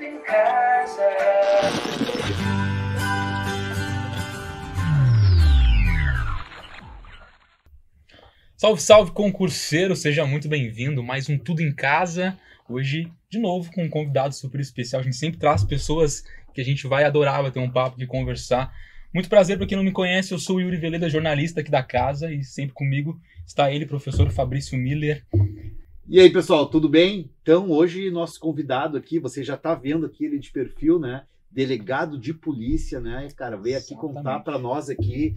Muito em casa. Salve, salve, concurseiro! Seja muito bem-vindo. Mais um Tudo em Casa. Hoje, de novo, com um convidado super especial. A gente sempre traz pessoas que a gente vai adorar bater um papo, de conversar. Muito prazer para quem não me conhece, eu sou o Yuri Veleda, jornalista aqui da casa, e sempre comigo está ele, professor Fabrício Miller. E aí, pessoal, tudo bem? Então, hoje, nosso convidado aqui, você já está vendo aqui ele de perfil, né? Delegado de polícia, né? Cara, veio aqui Exatamente. contar para nós aqui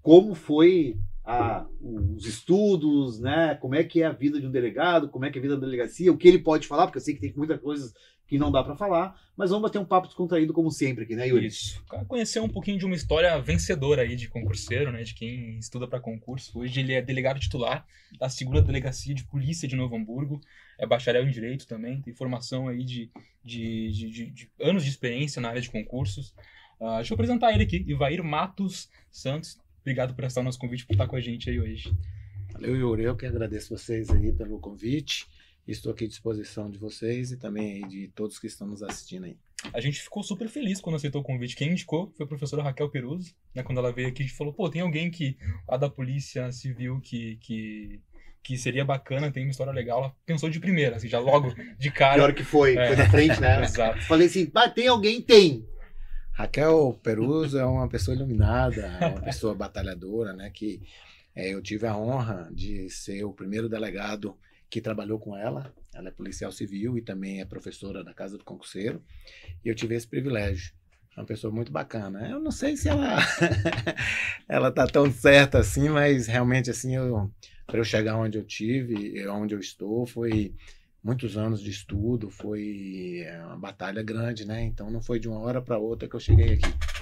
como foi a- os estudos, né? Como é que é a vida de um delegado, como é que é a vida da delegacia, o que ele pode falar, porque eu sei que tem muitas coisas que não dá para falar, mas vamos bater um papo descontraído como sempre aqui, né, Yuri? Isso. Cara, Conhecer um pouquinho de uma história vencedora aí de concurseiro, né? De quem estuda para concurso. Hoje ele é delegado titular da segunda delegacia de polícia de Novo Hamburgo. É bacharel em direito também, tem formação aí de, de, de- de- de anos de experiência na área de concursos. Ah, deixa eu apresentar ele aqui, Ivair Matos Santos. Obrigado por aceitar o nosso convite, por estar com a gente aí hoje. Valeu, Yuri. Eu que agradeço vocês aí pelo convite. Estou aqui à disposição de vocês e também de todos que estão nos assistindo aí. A gente ficou super feliz quando aceitou o convite. Quem indicou foi a professora Raquel Peruso, né? Quando ela veio aqui, a gente falou, pô, tem alguém que lá da polícia civil que, que, que seria bacana, tem uma história legal. Ela pensou de primeira, assim, já logo de cara. Pior que foi, É. foi na frente, né? Exato. Falei assim, ah, tem alguém? Tem. Raquel Peruso é uma pessoa iluminada, é uma pessoa batalhadora, né? Que eh, eu tive a honra de ser o primeiro delegado que trabalhou com ela. Ela é policial civil e também é professora da Casa do Concurseiro. E eu tive esse privilégio. É uma pessoa muito bacana. Eu não sei se ela ela tá tão certa assim, mas realmente assim para eu chegar onde eu tive, onde eu estou, foi muitos anos de estudo, foi é, uma batalha grande, né? Então não foi de uma hora para outra que eu cheguei aqui.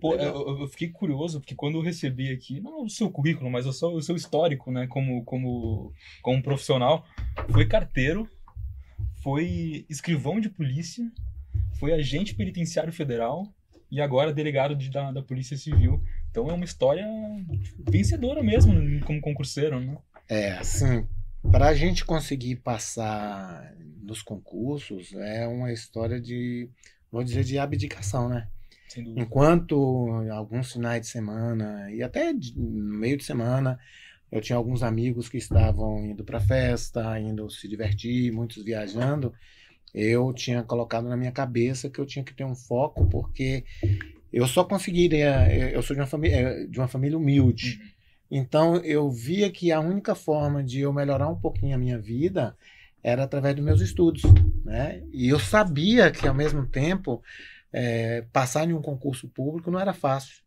Pô, eu, eu fiquei curioso, porque quando eu recebi aqui, não o seu currículo, mas o seu, o seu histórico, né, como, como, como profissional, foi carteiro, foi escrivão de polícia, foi agente penitenciário federal e agora delegado de- da, da Polícia Civil. Então é uma história vencedora mesmo como concurseiro, né? É, assim, para a gente conseguir passar nos concursos é uma história de, vou dizer, de abdicação, né? Enquanto alguns finais de semana e até no meio de semana eu tinha alguns amigos que estavam indo para festa, indo se divertir, muitos viajando, eu tinha colocado na minha cabeça que eu tinha que ter um foco porque eu só conseguiria, eu eu sou de uma família de uma família humilde. Então eu via que a única forma de eu melhorar um pouquinho a minha vida era através dos meus estudos, né? E eu sabia que ao mesmo tempo é, passar em um concurso público não era fácil.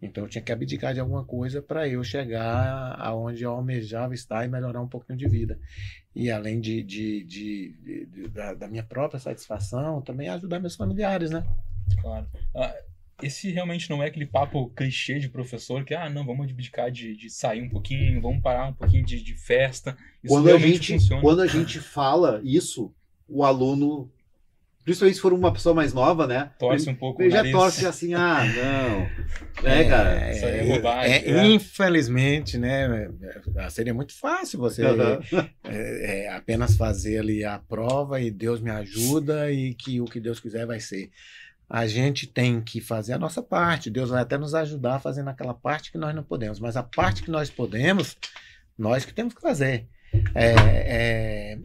Então eu tinha que abdicar de alguma coisa para eu chegar aonde eu almejava estar e melhorar um pouquinho de vida. E além de, de- de- de- de- da, da minha própria satisfação, também ajudar meus familiares, né? Claro. Ah, esse realmente não é aquele papo clichê de professor que, ah, não, vamos abdicar de, de sair um pouquinho, vamos parar um pouquinho de, de festa. Isso Quando a, realmente gente, funciona. quando a gente fala isso, o aluno, principalmente se for uma pessoa mais nova, né? Torce um pouco Ele o já nariz. torce assim, ah, não. É, cara. isso aí é bobagem, é, né? Infelizmente, né? é, Seria muito fácil você é, é, apenas fazer ali a prova e Deus me ajuda e que o que Deus quiser vai ser. A gente tem que fazer a nossa parte. Deus vai até nos ajudar fazendo aquela parte que nós não podemos, mas a parte que nós podemos, nós que temos que fazer. É, é,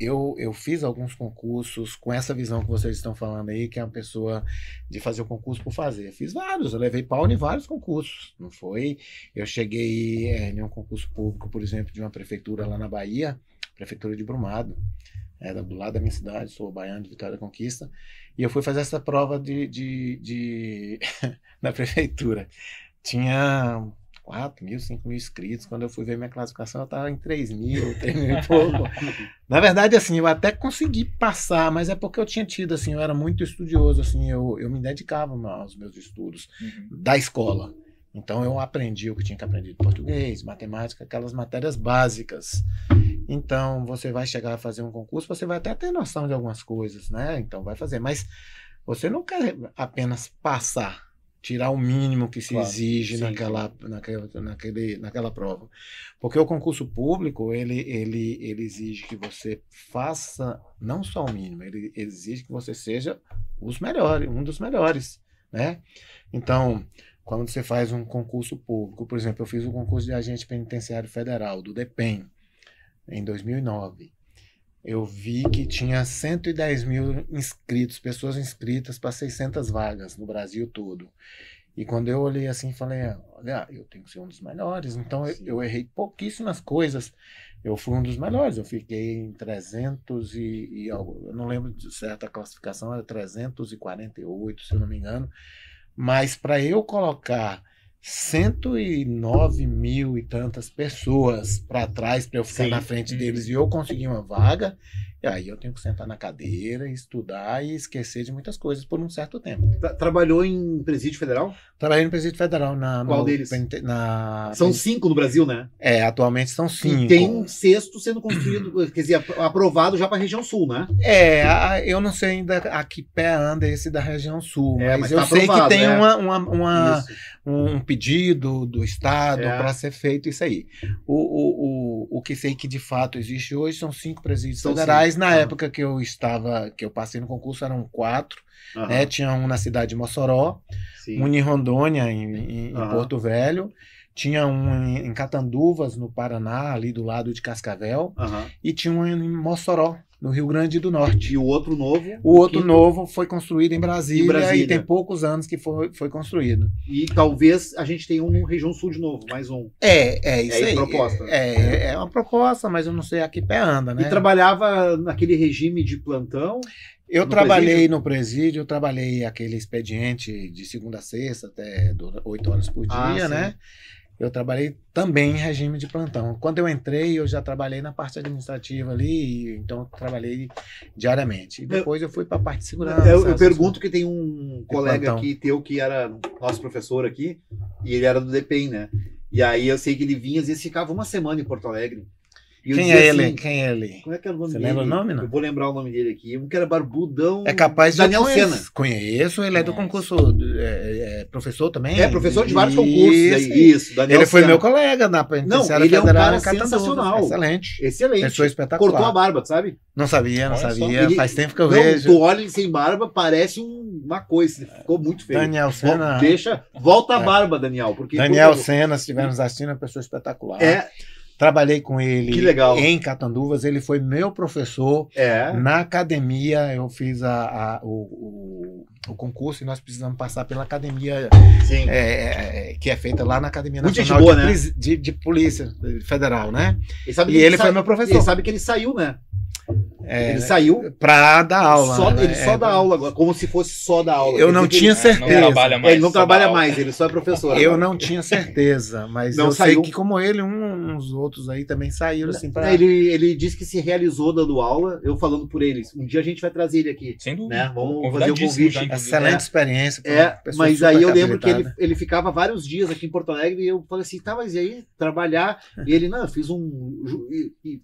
eu, eu fiz alguns concursos com essa visão que vocês estão falando aí, que é uma pessoa de fazer o concurso por fazer. Fiz vários, eu levei pau em vários concursos. Não foi? Eu cheguei é, em um concurso público, por exemplo, de uma prefeitura lá na Bahia, prefeitura de Brumado, era do lado da minha cidade, sou baiano de Vitória da Conquista, e eu fui fazer essa prova de, de, de na prefeitura. Tinha 4 mil, 5 mil inscritos. Quando eu fui ver minha classificação, eu estava em 3 mil, 3 mil e pouco. Na verdade, assim, eu até consegui passar, mas é porque eu tinha tido, assim, eu era muito estudioso, assim, eu, eu me dedicava aos meus estudos Uhum. da escola. Então eu aprendi o que tinha que aprender de português, matemática, aquelas matérias básicas. Então você vai chegar a fazer um concurso, você vai até ter noção de algumas coisas, né? Então vai fazer, mas você não quer apenas passar. Tirar o mínimo que se Claro, exige sim, naquela, naquela, naquele, naquela prova. Porque o concurso público, ele, ele, ele exige que você faça não só o mínimo, ele exige que você seja os melhores, um dos melhores, né? Então, quando você faz um concurso público, por exemplo, eu fiz o concurso de agente penitenciário federal, do DEPEN, em 2009. Eu vi que tinha 110 mil inscritos, pessoas inscritas para 600 vagas no Brasil todo. E quando eu olhei assim, falei, olha, eu tenho que ser um dos melhores. Então eu, eu errei pouquíssimas coisas. Eu fui um dos melhores. Eu fiquei em 300 e, e algo. Eu não lembro de certa classificação, era 348, se eu não me engano. Mas para eu colocar 109 mil e tantas pessoas para trás para eu ficar Sim. na frente Uhum. deles e eu conseguir uma vaga, e aí eu tenho que sentar na cadeira, estudar e esquecer de muitas coisas por um certo tempo. Tra- Trabalhou em presídio federal? Trabalhei no Presídio Federal na Qual no deles? na São cinco no Brasil, né? é, atualmente são cinco. E tem um sexto sendo construído, quer dizer, ap- aprovado já para a região sul, né? É, a- eu não sei ainda a que pé anda esse da região sul, É, mas, mas eu tá sei que tem é. uma, uma, uma- um pedido do Estado É. para ser feito isso aí. O, o, o, o que sei que de fato existe hoje são cinco presídios São federais. cinco. Na Ah. época que eu estava, que eu passei no concurso, eram quatro. Aham, Né? Tinha um na cidade de Mossoró, sim. um em Rondônia, em, em- Aham. Porto Velho. Tinha um em, em Catanduvas, no Paraná, ali do lado de Cascavel. E tinha um em Mossoró, no Rio Grande do Norte. E o outro novo. O outro novo foi construído em Brasília, Em Brasília. e tem poucos anos que foi, foi construído. E talvez a gente tenha um no região sul de novo, mais um. É, é isso É aí. proposta. É, é uma proposta, mas eu não sei a que pé anda, né? E trabalhava naquele regime de plantão. Eu no trabalhei presídio? no presídio, eu trabalhei aquele expediente de segunda a sexta, até oito horas por dia, Ah, sim. Eu trabalhei também em regime de plantão. Quando eu entrei, eu já trabalhei na parte administrativa ali, e- então eu trabalhei diariamente. E depois eu, fui para a parte de segurança. eu, eu pergunto que tem um colega plantão. aqui teu que era nosso professor aqui, e ele era do DPEM, né? E aí eu sei que ele vinha, às vezes ficava uma semana em Porto Alegre. Quem é ele? assim, Quem é ele? Como é que era o nome Você dele? lembra o nome, não? Eu vou lembrar o nome dele aqui. Um que era barbudão. É capaz de Daniel conheço. Sena. Conheço, ele é do Nossa. concurso é, é, professor também. É, professor de vários Isso. concursos. Isso, Daniel Ele foi meu colega na penitenciária ele é um federal cara sensacional. Excelente. Excelente. Pessoa espetacular. Cortou a barba, sabe? Não sabia, não Olha sabia. Ele- Faz tempo que eu Não, vejo. tu olha ele sem barba, parece um- uma coisa. Ficou muito feio. Daniel Sena. Deixa, volta a É. barba, Daniel. Porque Daniel Sena, se estiver nos assistindo, é uma pessoa espetacular. É, Trabalhei com ele em Catanduvas. Ele foi meu professor. é. Na academia, eu fiz a, a- o, o, o concurso e nós precisamos passar pela academia Sim. é, é, que é feita lá na Academia Muito Nacional boa, de, né? De- de Polícia Federal, né? E, E ele foi meu professor. Ele sabe que ele saiu, né? É, ele saiu. Pra dar aula. só, né? ele só É, dá aula agora, como se fosse só dar aula. Eu não tinha ele- É, não certeza. trabalha mais. ele não trabalha mais, ele só é professor. Eu agora. não tinha certeza, mas Não, eu saiu. sei que como ele, um- uns outros aí também saíram assim pra... Ele, ele disse que se realizou dando aula, eu falando por eles. Um dia a gente vai trazer ele aqui. Sem dúvida. Né? Vamos fazer o convite. Excelente É. experiência. É, mas aí eu lembro que ele, ele ficava vários dias aqui em Porto Alegre e eu falei assim, tá, mas e aí, trabalhar? E ele, não, eu fiz um.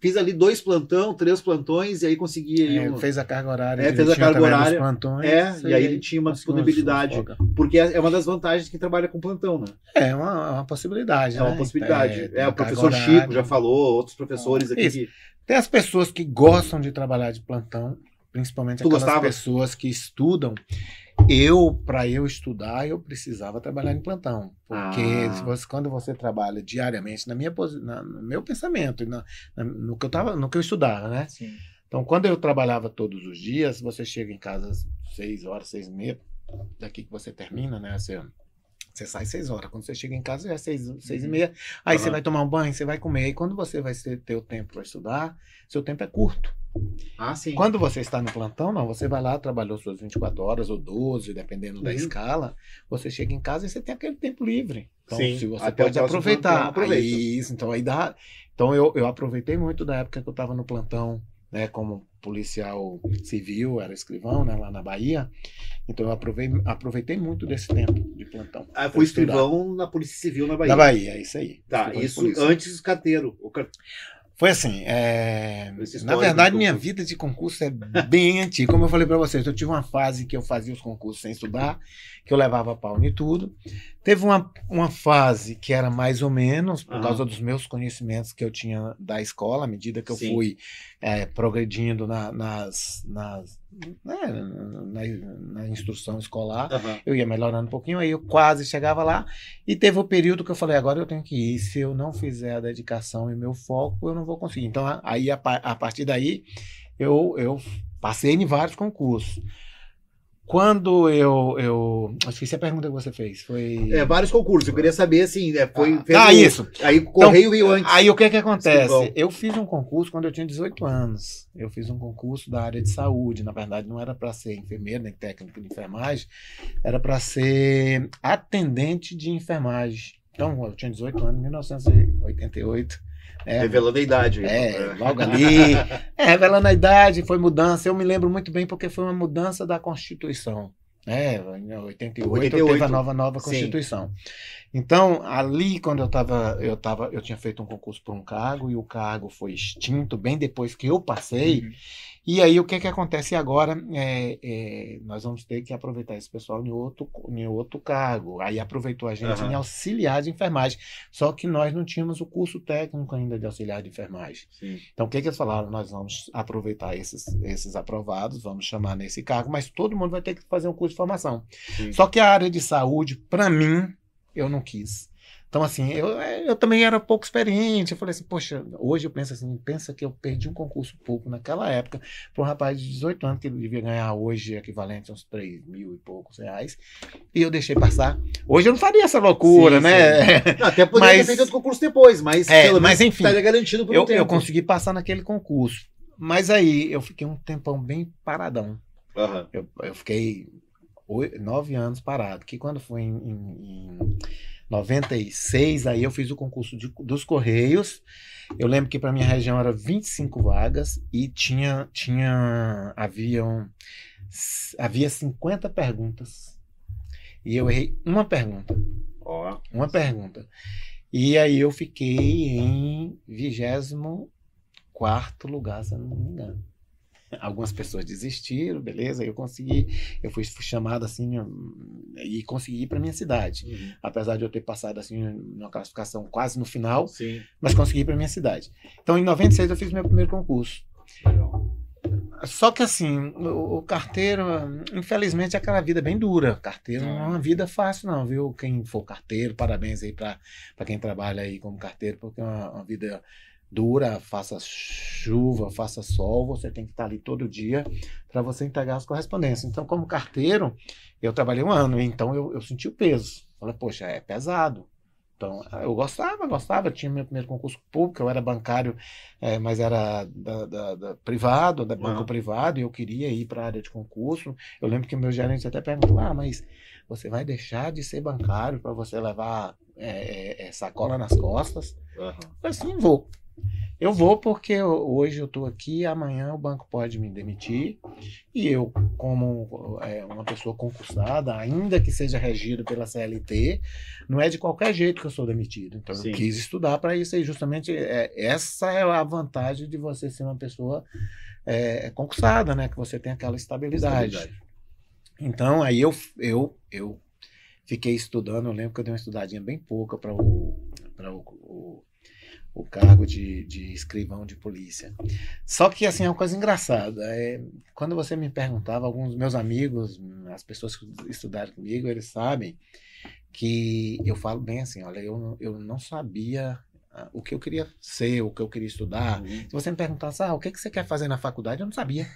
Fiz ali dois plantão, três plantões, e aí aí É, um- fez a carga horária. É, fez a carga horária. Plantões, É, e aí ele tinha uma disponibilidade. Porque é é uma das vantagens de quem trabalha com plantão, né? É uma, uma possibilidade. É uma né? possibilidade. É, o professor Chico horária. já falou, outros professores aqui. Que- Tem as pessoas que gostam de trabalhar de plantão, principalmente Tu aquelas gostava? pessoas que estudam. Eu, para eu estudar, eu precisava trabalhar em plantão. Porque Ah. você- quando você trabalha diariamente, na minha, na- no meu pensamento, na- na- no, que eu tava, no que eu estudava, né? Sim. Então, quando eu trabalhava todos os dias, você chega em casa às seis horas, seis e meia, daqui que você termina, né? Você, você sai seis horas. Quando você chega em casa, já é seis, seis e meia. Aí você Aham. vai tomar um banho, você vai comer. E quando você vai ter, o tempo para estudar, seu tempo é curto. Ah, sim. Quando você está no plantão, não. Você vai lá, trabalhou suas 24 horas ou 12, dependendo da Uhum. escala. Você chega em casa e você tem aquele tempo livre. Então, Sim, se você pode aproveitar. plantão, aproveita. Aí, isso, então aí dá. Então eu, eu aproveitei muito da época que eu estava no plantão, né, como policial civil, era escrivão, né, lá na Bahia. Então eu aproveitei, aproveitei muito desse tempo de plantão. Ah, foi escrivão na Polícia Civil na Bahia. Na Bahia, é isso aí. Tá, isso antes carteiro. O Foi assim, é, na verdade minha vida de concurso é bem antiga. Como eu falei para vocês, eu tive uma fase que eu fazia os concursos sem estudar, que eu levava pau em tudo. Teve uma, uma fase que era mais ou menos, por Aham. causa dos meus conhecimentos que eu tinha da escola, à medida que eu Sim. fui é, progredindo na, nas, nas, né, na, na instrução escolar, Aham. eu ia melhorando um pouquinho, aí eu quase chegava lá. E teve o período que eu falei, agora eu tenho que ir. Se eu não fizer a dedicação e meu foco, eu não vou conseguir. Então, a- aí, a, a partir daí, eu, eu passei em vários concursos. Quando eu, eu. Acho que essa é a pergunta que você fez. Foi. É, vários concursos. Eu queria saber, assim, é, foi... ah, ah, isso. Aí o Correio veio antes. Aí o que que acontece? Eu fiz um concurso quando eu tinha 18 anos. Eu fiz um concurso da área de saúde. Na verdade, não era para ser enfermeiro nem técnico de enfermagem, era para ser atendente de enfermagem. Então, eu tinha 18 anos, em 1988. É, Revelando a idade. é, logo ali. É, revelando a idade, foi mudança. Eu me lembro muito bem porque foi uma mudança da Constituição. É, em 88, 88. teve a nova, nova Sim. Constituição. Então, ali, quando eu estava, eu tava, eu tinha feito um concurso por um cargo e o cargo foi extinto bem depois que eu passei. Uhum. E aí, o que que acontece agora? É, é, nós vamos ter que aproveitar esse pessoal em outro, em outro cargo. Aí aproveitou a gente Aham. em auxiliar de enfermagem. Só que nós não tínhamos o curso técnico ainda de auxiliar de enfermagem. Sim. Então, o que, que eles falaram? Nós vamos aproveitar esses, esses aprovados, vamos chamar nesse cargo, mas todo mundo vai ter que fazer um curso de formação. Sim. Só que a área de saúde, para mim, eu não quis. Então, assim, eu, eu também era pouco experiente. Eu falei assim, poxa, hoje eu penso assim, pensa que eu perdi um concurso pouco naquela época para um rapaz de 18 anos que devia ganhar hoje equivalente a uns 3 mil e poucos reais. E eu deixei passar. Hoje eu não faria essa loucura, Sim, né? Até poderia Mas- ter feito outro concurso depois, mas É, pelo mas menos enfim, estaria garantido por um eu, tempo. eu consegui passar naquele concurso. Mas aí eu fiquei um tempão bem paradão. Aham. Eu, eu fiquei oi- nove anos parado. Que quando foi em, em, em 96, aí eu fiz o concurso de- dos Correios. Eu lembro que para minha região era 25 vagas e tinha, tinha haviam, havia 50 perguntas. E eu errei uma pergunta. Ó. Uma pergunta. E aí eu fiquei em 24 lugar, se eu não me engano. Algumas pessoas desistiram, beleza, eu consegui, eu fui chamado assim hum, e consegui ir para minha cidade. Uhum. Apesar de eu ter passado assim numa classificação quase no final, Sim. mas consegui ir para minha cidade. Então em 96 eu fiz meu primeiro concurso. Só que assim, o, o carteiro, infelizmente, é aquela vida bem dura. Carteiro não é uma vida fácil, não, viu? Quem for carteiro, parabéns aí para quem trabalha aí como carteiro, porque é uma, uma vida dura, faça chuva, faça sol, você tem que estar ali todo dia para você entregar as correspondências. Então, como carteiro, eu trabalhei um ano, então eu, eu senti o peso. Falei, poxa, é pesado. Então, eu gostava, gostava. Tinha meu primeiro concurso público, eu era bancário, eh, mas era da, da- da- privado, da banco Aham. privado, e eu queria ir para a área de concurso. Eu lembro que o meu gerente até perguntou: ah, mas você vai deixar de ser bancário para você levar eh, eh, sacola nas costas? Aham. Eu falei assim, vou. Eu vou porque hoje eu estou aqui, amanhã o banco pode me demitir. E eu, como é, uma pessoa concursada, ainda que seja regido pela CLT, não é de qualquer jeito que eu sou demitido. Então Sim. eu quis estudar para isso. E justamente é, essa é a vantagem de você ser uma pessoa é, concursada, né? Que você tem aquela estabilidade. Então, aí eu, eu, eu fiquei estudando. Eu lembro que eu dei uma estudadinha bem pouca para o, pra o, o, o cargo de, de escrivão de polícia. Só que, assim, é uma coisa engraçada. É, quando você me perguntava, alguns meus amigos, as pessoas que estudaram comigo, eles sabem que eu falo bem assim: olha, eu, não- eu não sabia ah, o que eu queria ser, o que eu queria estudar. Uhum. Se você me perguntasse, ah, o que, que você quer fazer na faculdade, eu não sabia.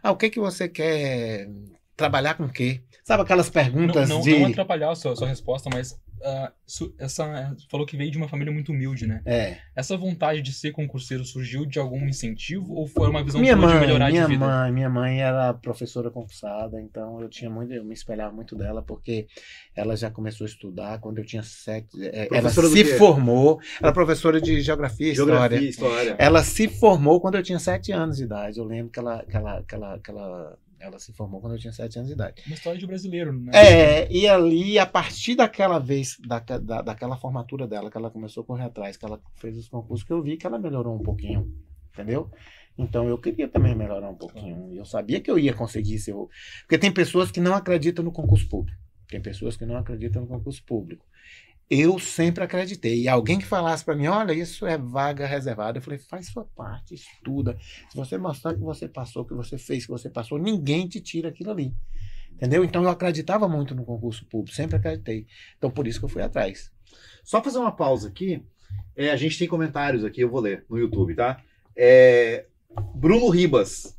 Ah, o que, que você quer trabalhar com o quê? Sabe aquelas Não, perguntas não, de. não atrapalhar a sua, sua resposta, mas ah, su- essa falou que veio de uma família muito humilde, né? É. Essa vontade de ser concurseiro surgiu de algum incentivo ou foi uma visão Minha sua de mãe, melhorar minha de vida? mãe, minha mãe era professora concursada, então eu tinha muito, eu me espelhava muito dela porque ela já começou a estudar quando eu tinha sete. é, Ela se quê? formou, ela é professora de geografia e Geografia, história. história. Ela se formou quando eu tinha sete anos de idade. Eu lembro que ela, que ela, que ela, que ela Ela se formou quando eu tinha sete anos de idade. Uma história de brasileiro, né? É, e ali, a partir daquela vez, da, da, daquela formatura dela, que ela começou a correr atrás, que ela fez os concursos, que eu vi que ela melhorou um pouquinho, entendeu? Então eu queria também melhorar um pouquinho. Eu sabia que eu ia conseguir ser. Porque tem pessoas que não acreditam no concurso público. Tem pessoas que não acreditam no concurso público. Eu sempre acreditei. E alguém que falasse para mim, olha, isso é vaga reservada, eu falei, faz sua parte, estuda. Se você mostrar que você passou, que você fez, que você passou, ninguém te tira aquilo ali. Entendeu? Então eu acreditava muito no concurso público, sempre acreditei. Então por isso que eu fui atrás. Só fazer uma pausa aqui. É, a gente tem comentários aqui, eu vou ler no YouTube, tá? É, Bruno Ribas.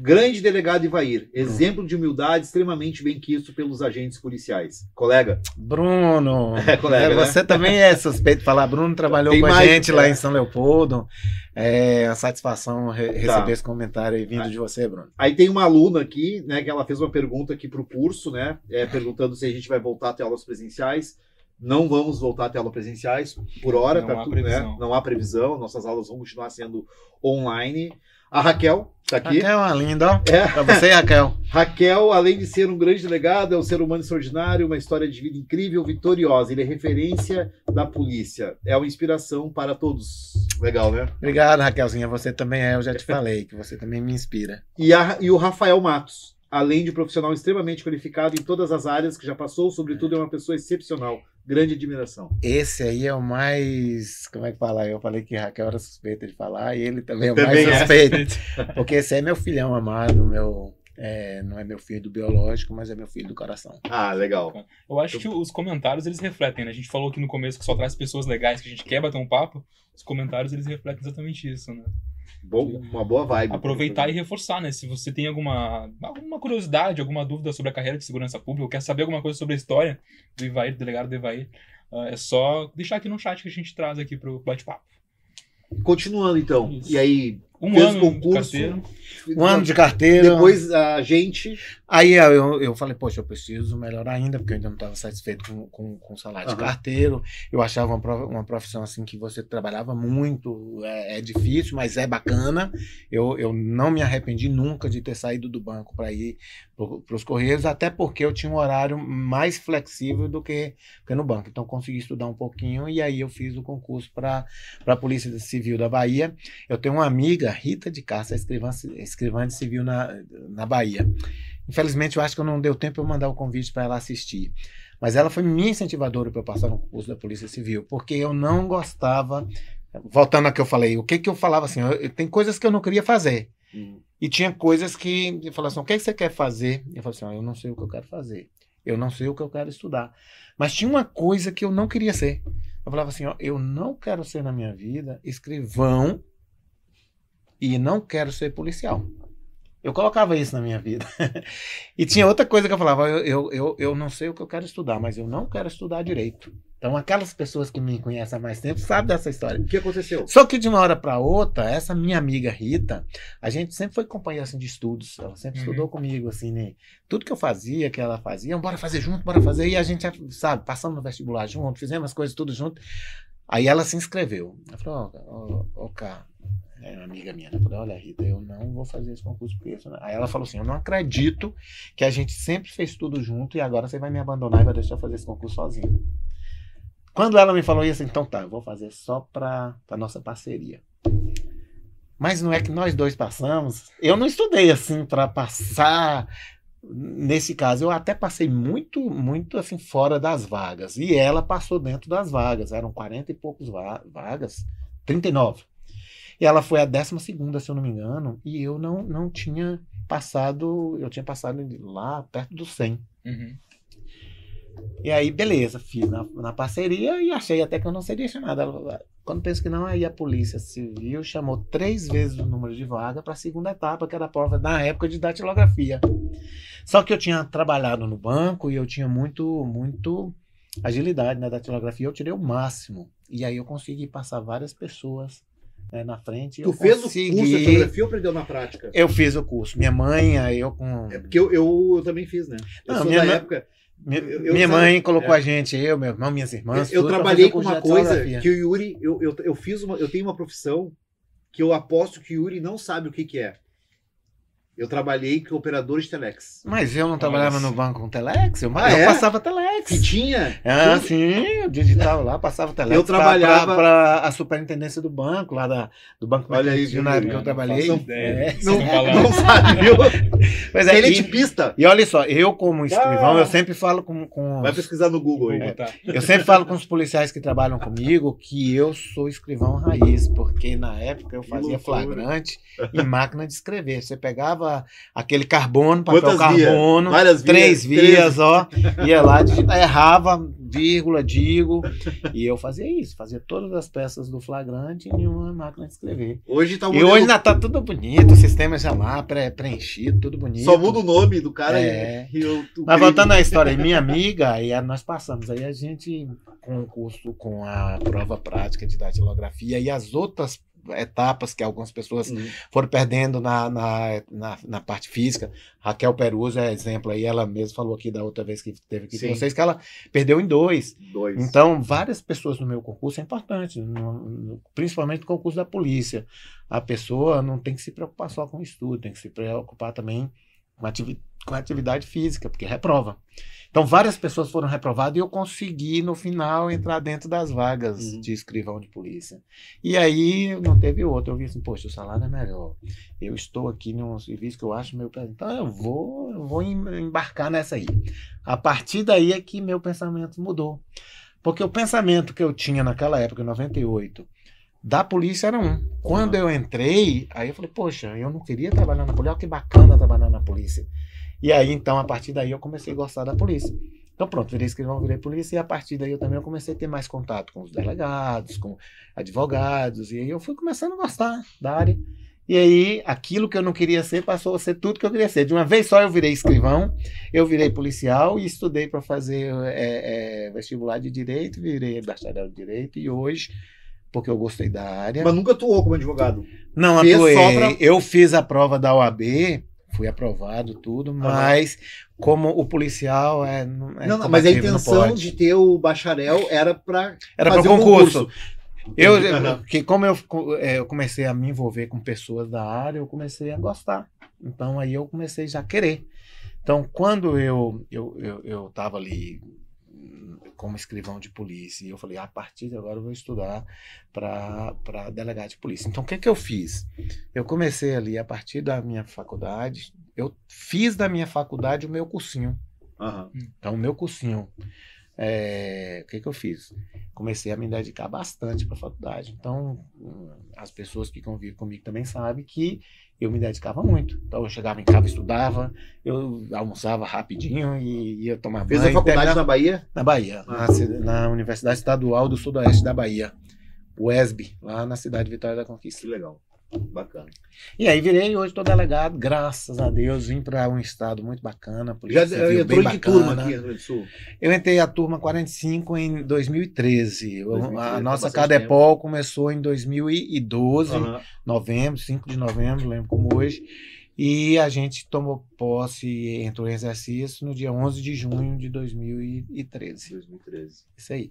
Grande delegado Ivair. Exemplo de humildade extremamente bem quisto pelos agentes policiais. Colega? Bruno, É, colega, é, né? você também é suspeito de falar. Bruno trabalhou Tem com a mais, gente lá é. em São Leopoldo. É a satisfação re- receber Tá. esse comentário aí vindo Ah. de você, Bruno. Aí tem uma aluna aqui, né, que ela fez uma pergunta aqui pro curso, né? é, perguntando se a gente vai voltar a ter aulas presenciais. Não vamos voltar a ter aulas presenciais por hora, Não tá há tudo, né? Não há previsão, nossas aulas vão continuar sendo online. A Raquel tá aqui. Raquel é uma linda, ó. É. Pra você, Raquel. Raquel, além de ser um grande delegado, é um ser humano extraordinário, uma história de vida incrível, vitoriosa. Ele é referência da polícia. É uma inspiração para todos. Legal, né? Obrigado, Raquelzinha. Você também é, eu já te falei, que você também me inspira. E, a- e o Rafael Matos, além de profissional extremamente qualificado em todas as áreas que já passou, sobretudo é uma pessoa excepcional. Grande admiração. Esse aí é o mais. Como é que fala? Eu falei que Raquel era suspeita de falar, e ele também é o Também mais é. suspeito. Porque esse é meu filhão amado, meu. é, não é meu filho do biológico, mas é meu filho do coração. Ah, legal. Eu acho que os comentários eles refletem, né? A gente falou aqui no começo que só traz pessoas legais que a gente quer bater um papo. Os comentários eles refletem exatamente isso, né? Uma boa vibe. Aproveitar e reforçar, né? Se você tem alguma, alguma curiosidade, alguma dúvida sobre a carreira de segurança pública, ou quer saber alguma coisa sobre a história do Ivair, do delegado do Ivair, ah, é só deixar aqui no chat que a gente traz aqui pro bate-papo. Continuando então. Isso. E aí, Um Fez ano concurso. de carteira. Um ano de carteira. depois a gente. Aí eu, eu falei, poxa, eu preciso melhorar ainda, porque eu ainda não estava satisfeito com, com, com o salário Aham. de carteiro. Eu achava uma, uma profissão assim que você trabalhava muito, é, é difícil, mas é bacana. Eu, eu não me arrependi nunca de ter saído do banco para ir para os Correios, até porque eu tinha um horário mais flexível do que, que no banco. Então consegui estudar um pouquinho e aí eu fiz o concurso para a Polícia Civil da Bahia. Eu tenho uma amiga, Rita de Castro, é escrivã, escrivã de civil na, na Bahia. Infelizmente, eu acho que não deu tempo eu mandar o convite para ela assistir. Mas ela foi minha incentivadora para eu passar no concurso da Polícia Civil, porque eu não gostava. Voltando ao que eu falei, o que, que eu falava assim? eu- eu- tem coisas que eu não queria fazer. E tinha coisas que eu falava assim: o que, que você quer fazer? Eu falava assim: ó, eu não sei o que eu quero fazer. Eu não sei o que eu quero estudar. Mas tinha uma coisa que eu não queria ser. Eu falava assim: ó, eu não quero ser na minha vida escrivão e não quero ser policial. Eu colocava isso na minha vida. e tinha outra coisa que eu falava: eu, eu, eu, eu não sei o que eu quero estudar, mas eu não quero estudar direito. Então, aquelas pessoas que me conhecem há mais tempo sabem dessa história. O que aconteceu? Só que de uma hora para outra, essa minha amiga Rita, a gente sempre foi companheira assim, de estudos. Ela sempre Uhum. estudou comigo, assim, né? Tudo que eu fazia, que ela fazia, bora fazer junto, bora fazer. E a gente, sabe, passamos no vestibular junto, fizemos as coisas tudo junto. Aí ela se inscreveu. Ela falou, ô, ô, Cá, é uma amiga minha. né? Eu falei, olha, Rita, eu não vou fazer esse concurso porque isso. não-" Aí ela falou assim: eu não acredito que a gente sempre fez tudo junto e agora você vai me abandonar e vai deixar eu fazer esse concurso sozinho. Quando ela me falou isso, então tá, eu vou fazer só para a nossa parceria. Mas não é que nós dois passamos. Eu não estudei assim para passar. Nesse caso, eu até passei muito, muito assim fora das vagas. E ela passou dentro das vagas. Eram 40 e poucos va- vagas, 39. E ela foi a 12 segunda, se eu não me engano, e eu não, não tinha passado, eu tinha passado lá perto do 100. Uhum. E aí, beleza, fiz na, na parceria e achei até que eu não seria chamada. Ela- Quando penso que não, aí a Polícia Civil chamou três vezes o número de vaga para a segunda etapa, que era a prova na época de datilografia. Só que eu tinha trabalhado no banco e eu tinha muito, muito agilidade na datilografia, eu tirei o máximo. E aí eu consegui passar várias pessoas né, na frente. Tu eu fez o consegui... curso de fotografia ou aprendeu na prática? Eu fiz o curso. Minha mãe, aí eu com. É porque eu, eu, eu também fiz, né? Eu Não, minha mãe- época. Minha, eu- eu minha sabe- mãe colocou é. a gente, eu, meu irmão, minhas irmãs. eu trabalhei o com uma coisa que o Yuri. Eu, eu, eu fiz uma. Eu tenho uma profissão que eu aposto que o Yuri não sabe o que, que é. Eu trabalhei com operador de telex. Mas eu não trabalhava Olha no banco com Telex, eu, Ah, eu é? passava Que Telex. tinha. Ah, Tudo- sim, eu digitava lá, passava Telex. Eu trabalhava- para a superintendência do banco, lá da, do Banco Olha aí, Mercantil, viu, na época Yuri? que eu Não trabalhei. É. Não, estão falando. não sabe, viu? Pois é, Ele e, e olha só, eu como escrivão, Ah. eu sempre falo com, com Vai pesquisar no Google aí. Vou botar. Eu sempre falo com os policiais que trabalham comigo que eu sou escrivão raiz, porque na época eu Que fazia flagrante em máquina de escrever. Você pegava aquele carbono, papel Quantas vias? carbono, Várias vias. três vias, ó, ia lá, digitava, errava, vírgula, digo, e eu fazia isso, fazia todas as peças do flagrante em uma máquina de escrever. Hoje tá o E modelo- hoje ainda tá tudo bonito, o sistema já lá, pré- preenchido, tudo bonito. Só muda o nome do cara É. e, e o Mas voltando à história, minha amiga, aí a- nós passamos aí a gente com o curso, com a prova prática de datilografia e as outras etapas que algumas pessoas Hum. foram perdendo na, na, na, na parte física. Raquel Peruso é exemplo aí, ela mesma falou aqui da outra vez que teve aqui Sim. com vocês, que ela perdeu em dois. Dois. Então, várias pessoas no meu concurso é importante, no- no- principalmente no concurso da polícia. A pessoa não tem que se preocupar só com o estudo, tem que se preocupar também com, ativi com a atividade física, porque reprova. Então, várias pessoas foram reprovadas e eu consegui, no final, entrar dentro das vagas Uhum. de escrivão de polícia. E aí, não teve outro. Eu vi assim, poxa, o salário é melhor. Eu estou aqui num serviço que eu acho meu... Então, eu vou, eu vou em- embarcar nessa aí. A partir daí é que meu pensamento mudou. Porque o pensamento que eu tinha naquela época, em 98, da polícia era um. Quando eu entrei, aí eu falei, poxa, eu não queria trabalhar na polícia, olha que bacana trabalhar na polícia. E aí, então, a partir daí eu comecei a gostar da polícia. Então, pronto, virei escrivão, virei polícia, e a partir daí eu também eu comecei a ter mais contato com os delegados, com advogados, e aí eu fui começando a gostar da área. E aí, aquilo que eu não queria ser passou a ser tudo que eu queria ser. De uma vez só eu virei escrivão, eu virei policial e estudei para fazer é, é, vestibular de direito, virei bacharel de direito e hoje, porque eu gostei da área. Mas nunca atuou como advogado. não fez atuei. pra- Eu fiz a prova da OAB, fui aprovado tudo, mas como o policial é. Não, é não, não, mas a intenção de ter o bacharel era para Era para um concurso. Eu, que como eu, é, eu comecei a me envolver com pessoas da área, eu comecei a gostar. Então aí eu comecei já a querer. Então quando eu eu eu, eu tava ali como escrivão de polícia, e eu falei, a partir de agora eu vou estudar para delegado de polícia. Então o que que eu fiz? Eu comecei ali a partir da minha faculdade, eu fiz da minha faculdade o meu cursinho. Aham. Então, o meu cursinho, é, o que, que eu fiz? Comecei a me dedicar bastante para a faculdade. Então, as pessoas que convivem comigo também sabem que eu me dedicava muito. Então, eu chegava em casa, estudava, eu almoçava rapidinho e ia tomar Fez banho. a faculdade na Bahia? na Bahia, Ah. na, na Universidade Estadual do Sudoeste da Bahia, o ESB, lá na cidade de Vitória da Conquista. Que legal. Bacana. E aí virei, hoje estou delegado, graças a Deus, vim para um estado muito bacana. Já Civil entrou bem em que turma aqui Rio Grande do Sul? Eu entrei a turma 45 em 2013. Eu- 2013, a nossa Cadepol começou em 2012, Aham. novembro, 5 de novembro, lembro como hoje. E a gente tomou posse, entrou em exercício no dia 11 de junho de 2013. 2013. Isso aí.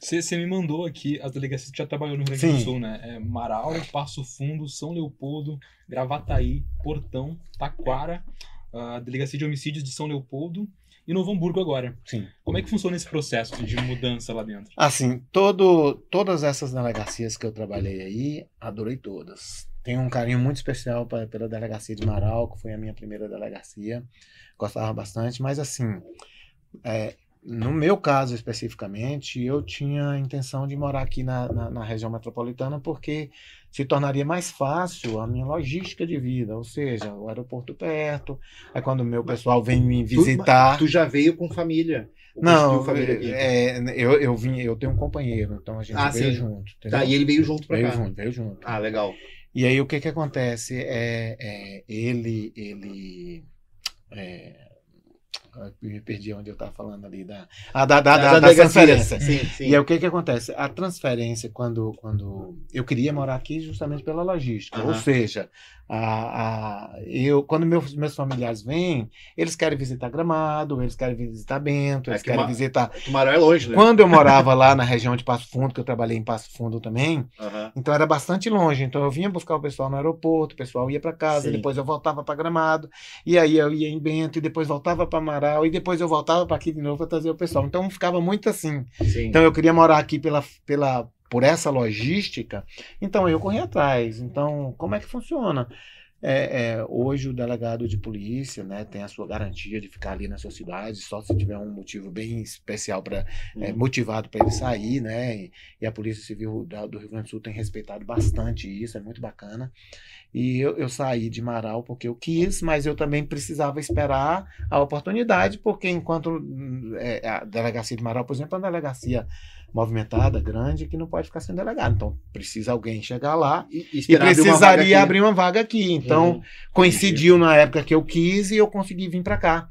Você, me mandou aqui as delegacias que já trabalhou no Rio Grande do. Sul, né? É Marau, Passo Fundo, São Leopoldo, Gravataí, Portão, Taquara, a Delegacia de Homicídios de São Leopoldo e Novo Hamburgo agora. Sim. Como é que funciona esse processo de mudança lá dentro? Assim, todo, todas essas delegacias que eu trabalhei aí, adorei todas. Tenho um carinho muito especial pra- pela delegacia de Marau, que foi a minha primeira delegacia. Gostava bastante, mas assim, é, no meu caso especificamente, eu tinha a intenção de morar aqui na, na, na região metropolitana porque se tornaria mais fácil a minha logística de vida, ou seja, o aeroporto perto, aí quando o meu pessoal vem me visitar... Tu já veio com família? Não, família aqui? é, eu, eu vim, eu tenho um companheiro, então a gente Ah, veio sim. junto. Entendeu? Tá, e ele veio junto pra veio cá. junto, veio junto. Ah, legal. E aí o que que acontece? É, é, ele, ele, é, me perdi onde eu estava falando ali da, ah, da, da, Da- da, da da transferência. Sim, sim. E aí o que que acontece? A transferência, quando, quando eu queria morar aqui justamente pela logística, ou Aham. seja, a, a, eu, quando meus, meus familiares vêm, eles querem visitar Gramado, eles querem visitar Bento, É eles que querem visitar... Tumarão é longe, né? Quando eu morava lá na região de Passo Fundo, que eu trabalhei em Passo Fundo também, Aham. então era bastante longe. Então eu vinha buscar o pessoal no aeroporto, o pessoal ia para casa, Sim. depois eu voltava para Gramado, e aí eu ia em Bento, e depois voltava para Amaral, e depois eu voltava para aqui de novo para trazer o pessoal. Então ficava muito assim. Sim. Então eu queria morar aqui pela, pela, por essa logística, então eu corri atrás. Então, como é que funciona? É, é, hoje o delegado de polícia né, tem a sua garantia de ficar ali na sua cidade, só se tiver um motivo bem especial para é, Uhum. motivado para ele sair, né? E, e a Polícia Civil da- do Rio Grande do Sul tem respeitado bastante isso, é muito bacana. E eu, eu saí de Marau porque eu quis, mas eu também precisava esperar a oportunidade, porque enquanto hum, é, a delegacia de Marau, por exemplo, é uma delegacia movimentada, grande, que não pode ficar sem delegado. Então precisa alguém chegar lá E, e esperar abrir uma vaga precisaria aqui. abrir uma vaga aqui. Então, Uhum. coincidiu na época que eu quis e eu consegui vir para cá.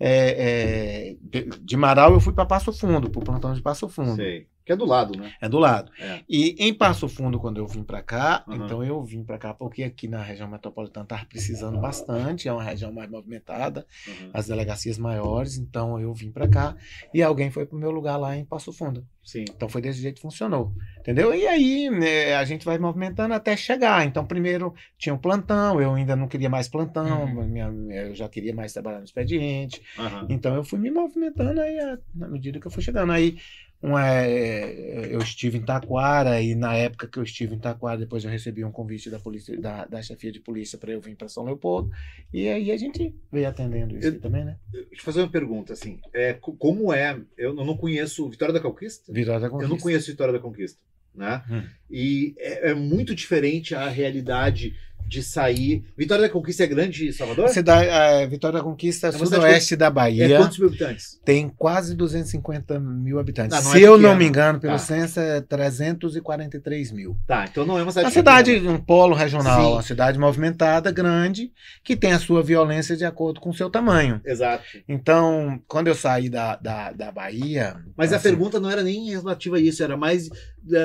É, é, de, de Marau eu fui para Passo Fundo, para o plantão de Passo Fundo. Sei. Que é do lado, né? É do lado. É. E em Passo Fundo, quando eu vim para cá, Uhum. então eu vim para cá porque aqui na região metropolitana estava precisando bastante, é uma região mais movimentada, Uhum. as delegacias maiores, então eu vim para cá e alguém foi para o meu lugar lá em Passo Fundo. Sim. Então foi desse jeito que funcionou. Entendeu? E aí né, a gente vai movimentando até chegar. Então, primeiro tinha um plantão, eu ainda não queria mais plantão, Uhum. minha- eu já queria mais trabalhar no expediente. Então eu fui me movimentando aí na medida que eu fui chegando. Aí um, é, eu estive em Taquara e na época que eu estive em Taquara, depois eu recebi um convite da polícia, da, da chefia de polícia para eu vir para São Leopoldo. E aí a gente veio atendendo isso Eu- também, né? Deixa eu fazer uma pergunta, assim. É, co- como é... Eu não conheço Vitória da Conquista? Vitória da Eu não Conquista. conheço Vitória da Conquista, né? Hum. E é, é muito diferente a realidade de sair... Vitória da Conquista é grande em Salvador? A cidade, a Vitória da Conquista é É cidade sudoeste da É Bahia. quantos mil habitantes? Tem quase 250 mil habitantes. Ah, não Se é eu pequeno. não me engano, pelo Tá. censo, é 343 mil. Tá, então não é uma Uma cidade cidade, pequena. um polo regional, Sim. uma cidade movimentada, grande, que tem a sua violência de acordo com o seu tamanho. Exato. Então, quando eu saí da, da, da Bahia. Mas a assim, pergunta não era nem relativa a isso, era mais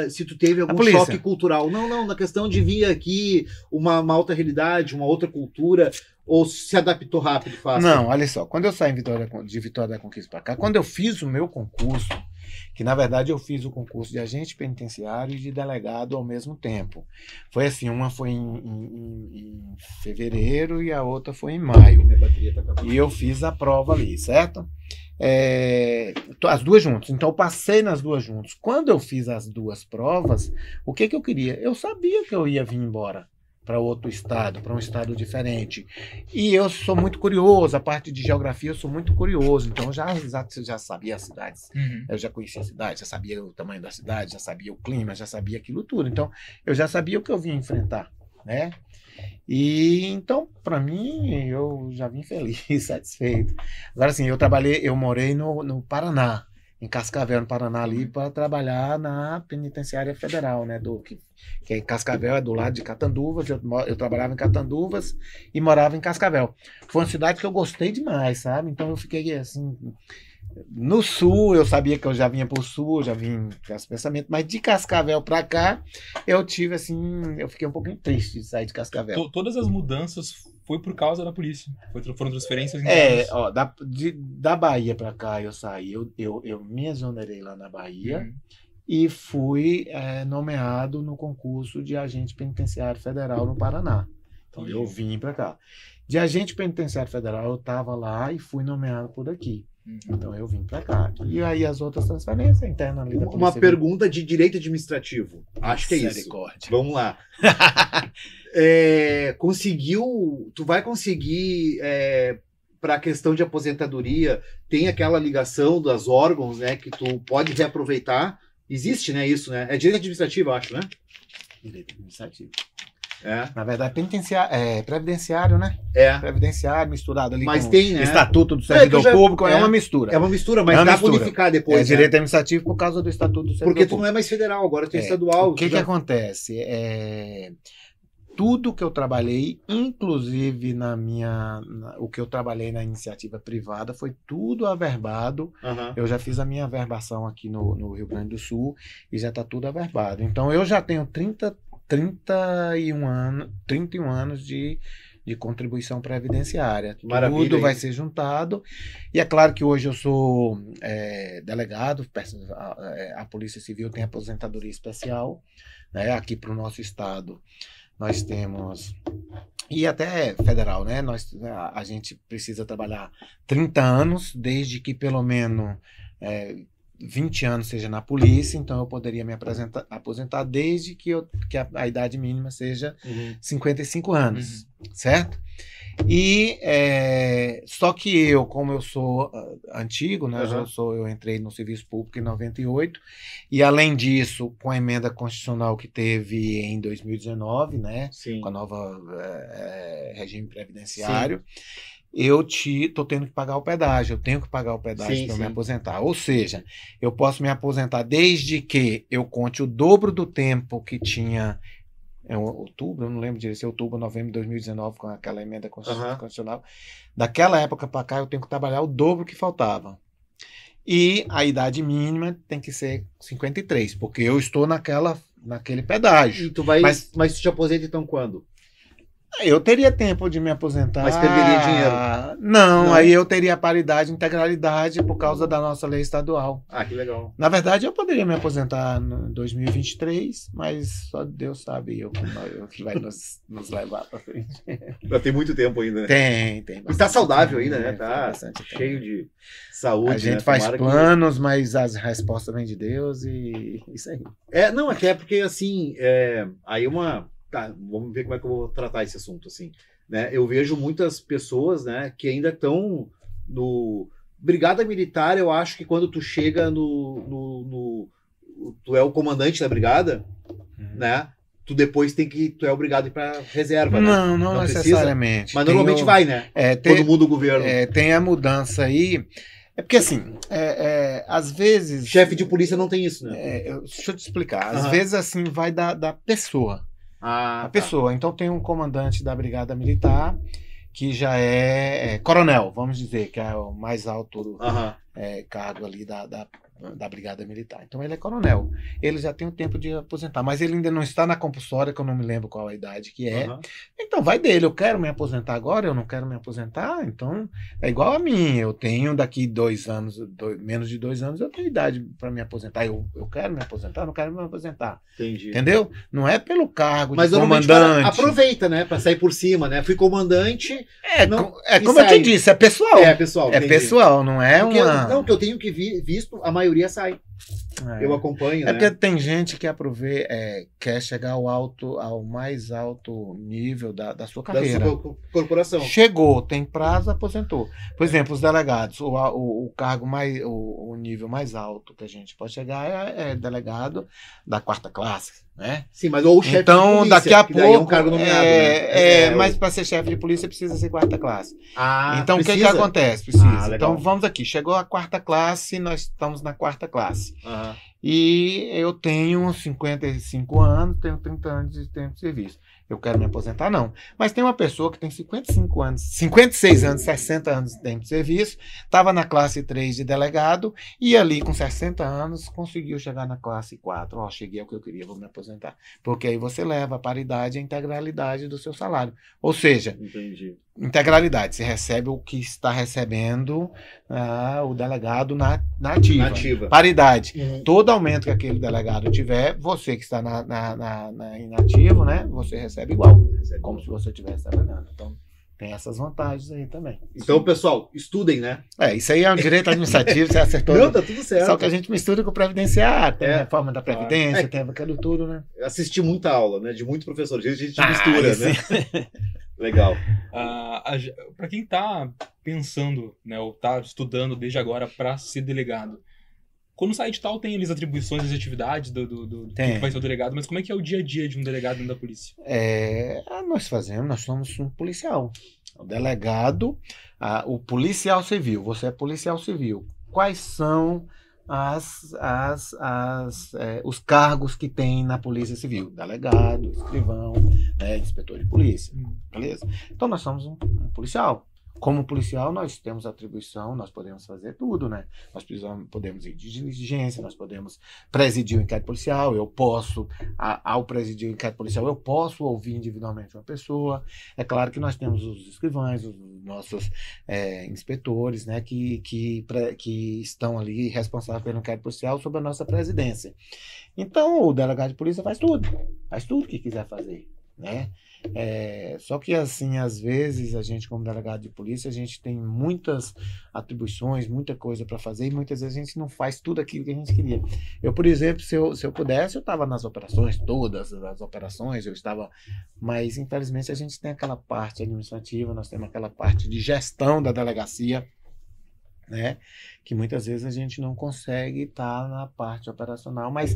se tu teve algum choque cultural. Não, não, na questão de vir aqui uma, uma outra realidade, uma outra cultura, ou se adaptou rápido, fácil. Não, olha só, quando eu saí Vitória, de Vitória da Conquista para cá, quando eu fiz o meu concurso, que na verdade eu fiz o concurso de agente penitenciário e de delegado ao mesmo tempo. Foi assim, uma foi em, em- em fevereiro e a outra foi em maio. Tá. E eu fiz a prova ali, certo? É, as duas juntas. Então eu passei nas duas juntas. Quando eu fiz as duas provas, o que, que eu queria? Eu sabia que eu ia vir embora para outro estado, para um estado diferente. E eu sou muito curioso, a parte de geografia eu sou muito curioso, então eu já, já, já sabia as cidades. Uhum. Eu já conhecia a cidade, já sabia o tamanho da cidade, já sabia o clima, já sabia aquilo tudo. Então, eu já sabia o que eu vinha enfrentar, né? E então, para mim, eu já vim feliz, satisfeito. Agora, assim, eu trabalhei, eu morei no, no Paraná, em Cascavel, no Paraná, ali, para trabalhar na penitenciária federal, né? Do, que, que é em Cascavel, é do lado de Catanduvas. Eu, eu trabalhava em Catanduvas e morava em Cascavel. Foi uma cidade que eu gostei demais, sabe? Então, eu fiquei assim. No sul, eu sabia que eu já vinha pro sul, já vim com esse pensamento, mas de Cascavel para cá, eu tive assim, eu fiquei um pouquinho triste de sair de Cascavel. To- Todas as mudanças foi por causa da polícia. Foi- foram transferências É, ó, da, de- da Bahia para cá eu saí, eu, eu, eu me exonerei lá na Bahia Uhum. e fui é, nomeado no concurso de agente penitenciário federal no Paraná. Então eu vim para cá. De agente penitenciário federal eu estava lá e fui nomeado por aqui. Uhum. Então eu vim para cá. E aí as outras transferências internas ali da Uma Polícia pergunta de direito administrativo. Acho que é isso. Vamos lá. É, conseguiu. Tu vai conseguir. para a questão de aposentadoria, tem aquela ligação dos órgãos, né? Que tu pode reaproveitar. Existe, né? Isso, né? É direito administrativo, eu acho, né? Direito administrativo. É. Na verdade, penitenciário, é previdenciário, né? É. Previdenciário misturado ali Mas com tem, né? Estatuto do É, Servidor que eu já- Público, é, é. uma mistura. É uma mistura, mas É uma dá mistura. unificar depois. é né? direito administrativo por causa do Estatuto do Servidor Porque tu Público. não é mais federal, agora tu é É, estadual. O que, tu que já- acontece? É, tudo que eu trabalhei, inclusive na minha, na- o que eu trabalhei na iniciativa privada, foi tudo averbado. Eu já fiz a minha averbação aqui no, no Rio Grande do Sul e já está tudo averbado. Então eu já tenho 30, 31 anos, 31 anos de, de contribuição previdenciária. Maravilha, tudo vai ser juntado. E é claro que hoje eu sou é, delegado, a, é, a Polícia Civil tem aposentadoria especial, né? Aqui para o nosso estado nós temos e até federal, né? Nós a, a gente precisa trabalhar 30 anos, desde que pelo menos é, 20 anos seja na polícia, então eu poderia me apresentar- aposentar desde que, eu, que a, a idade mínima seja Uhum. 55 anos, certo? E é, só que eu, como eu sou ah, antigo, né? Aham. Eu, sou, eu entrei no serviço público em 98, e além disso, com a emenda constitucional que teve em 2019, né? Sim. com a nova eh, regime previdenciário, eu te, tô tendo que pagar o pedágio, eu tenho que pagar o pedágio para me aposentar. Ou seja, eu posso me aposentar desde que eu conte o dobro do tempo que tinha em outubro, eu não lembro direito, se é outubro, novembro de 2019, com aquela emenda constitucional. Daquela época para cá, eu tenho que trabalhar o dobro que faltava. E a idade mínima tem que ser 53, porque eu estou naquela, naquele pedágio. E tu vai. Mas- Mas, tu te aposenta então quando? Eu teria tempo de me aposentar. Mas perderia dinheiro? Não, Não? aí eu teria paridade e integralidade por causa da nossa lei estadual. Ah, que legal. Na verdade, eu poderia me aposentar em 2023, mas só Deus sabe eu, o que vai nos, nos levar para frente. Já tem muito tempo ainda, né? Tem, tem. E tá saudável ainda, né? tem Tá cheio de saúde. A gente né? faz Tomara que- planos, mas as respostas vêm de Deus e isso aí. É, não, até porque assim, é, aí uma. Tá, vamos ver como é que eu vou tratar esse assunto, assim. Né? Eu vejo muitas pessoas, né, que ainda estão no. Brigada militar, eu acho que quando tu chega no. no, no- tu é o comandante da brigada, né? Tu depois tem que. Tu é obrigado a ir pra reserva, né? Não, não, Não precisa? necessariamente. Mas normalmente vai, né? É, tem, Todo mundo o governo. é, tem a mudança aí. É porque assim, é, é, às vezes. Chefe de polícia não tem isso, né? É, eu- deixa eu te explicar. Às Aham. vezes, assim, vai da, da pessoa. Ah, A tá. pessoa. Então, tem um comandante da Brigada Militar que já é, é, coronel, vamos dizer, que é o mais alto Aham. é, cargo ali da, da, da Brigada Militar. Então, ele é coronel. Ele já tem o tempo de aposentar, mas ele ainda não está na compulsória, que eu não me lembro qual a idade que é. aham. Então, vai dele. Eu quero me aposentar agora, eu não quero me aposentar. Então, é igual a mim. Eu tenho daqui dois anos, dois- menos de dois anos, eu tenho idade para me aposentar. Eu, eu quero me aposentar, eu não quero me aposentar. Entendi. Entendeu? Não é pelo cargo Mas de comandante. aproveita, né? Pra sair por cima, né? Fui comandante. É, não- é como eu te disse, é pessoal. É, É, pessoal. entendi. pessoal, não é Porque, uma. Não, que eu tenho que vi- visto, a maioria sai. É. Eu acompanho, É né? porque tem gente que aprove- é, quer chegar ao alto, ao mais alto nível da, da sua Da carreira. sua co- corporação. Chegou, tem prazo, aposentou. Por exemplo, os delegados, o, o, o cargo mais, o, o nível mais alto que a gente pode chegar é, é delegado da quarta classe, né? Sim, mas ou o chefe Então, de polícia, daqui a daí é um pouco, cargo nomeado, é, né? é, mas para ser chefe de polícia precisa ser quarta classe. Ah, então, o que, que acontece? Precisa. Ah, então, vamos aqui. Chegou a quarta classe, nós estamos na quarta classe. Aham. E eu tenho 55 anos, tenho 30 anos de tempo de serviço. Eu quero me aposentar, não. Mas tem uma pessoa que tem 55 anos, 56 anos, 60 anos de tempo de serviço, estava na classe 3 de delegado e ali com 60 anos conseguiu chegar na classe 4. Ó, cheguei ao que eu queria, vou me aposentar. Porque aí você leva a paridade e a integralidade do seu salário. Ou seja, Entendi. integralidade, você recebe o que está recebendo ah, o delegado na, na ativa. Nativa. Paridade. Uhum. Todo aumento que aquele delegado tiver, você que está na, na, na, na inativo, né? Você recebe igual, como se você estivesse trabalhando. Então, tem essas vantagens aí também. Então, pessoal, estudem, né? É, isso aí é um direito administrativo, você acertou. Não, tá tudo certo. Só que a gente mistura com o previdenciário, tem É. a reforma da Previdência, É. tem aquilo tudo, né? Eu assisti muita aula, né? De muito professor. A gente Ah, mistura, esse- né? Legal. Ah, para quem tá pensando, né, ou tá estudando desde agora para ser delegado, quando sai de tal tem ali as atribuições, as atividades do, do, do, do que vai ser o delegado, mas como é que é o dia a dia de um delegado dentro da polícia? É, nós fazemos, nós somos um policial. O delegado, ah, o policial civil, você é policial civil. Quais são as, as, as, é, os cargos que tem na Polícia Civil, delegado, escrivão, né, inspetor de polícia, beleza? Então nós somos um, um policial. Como policial, nós temos atribuição, nós podemos fazer tudo, né? Nós precisamos, podemos ir de diligência, nós podemos presidir o inquérito policial, eu posso, a, ao presidir o inquérito policial, eu posso ouvir individualmente uma pessoa. É claro que nós temos os escrivães, os nossos é, inspetores, né, que, que, que estão ali responsáveis pelo inquérito policial sob a nossa presidência. Então, o delegado de polícia faz tudo, faz tudo que quiser fazer, né? É, só que assim, às vezes a gente, como delegado de polícia, a gente tem muitas atribuições, muita coisa para fazer e muitas vezes a gente não faz tudo aquilo que a gente queria. Eu, por exemplo, se eu, se eu pudesse, eu estava nas operações, todas as operações, eu estava, mas infelizmente a gente tem aquela parte administrativa, nós temos aquela parte de gestão da delegacia. Né? Que muitas vezes a gente não consegue estar tá na parte operacional, mas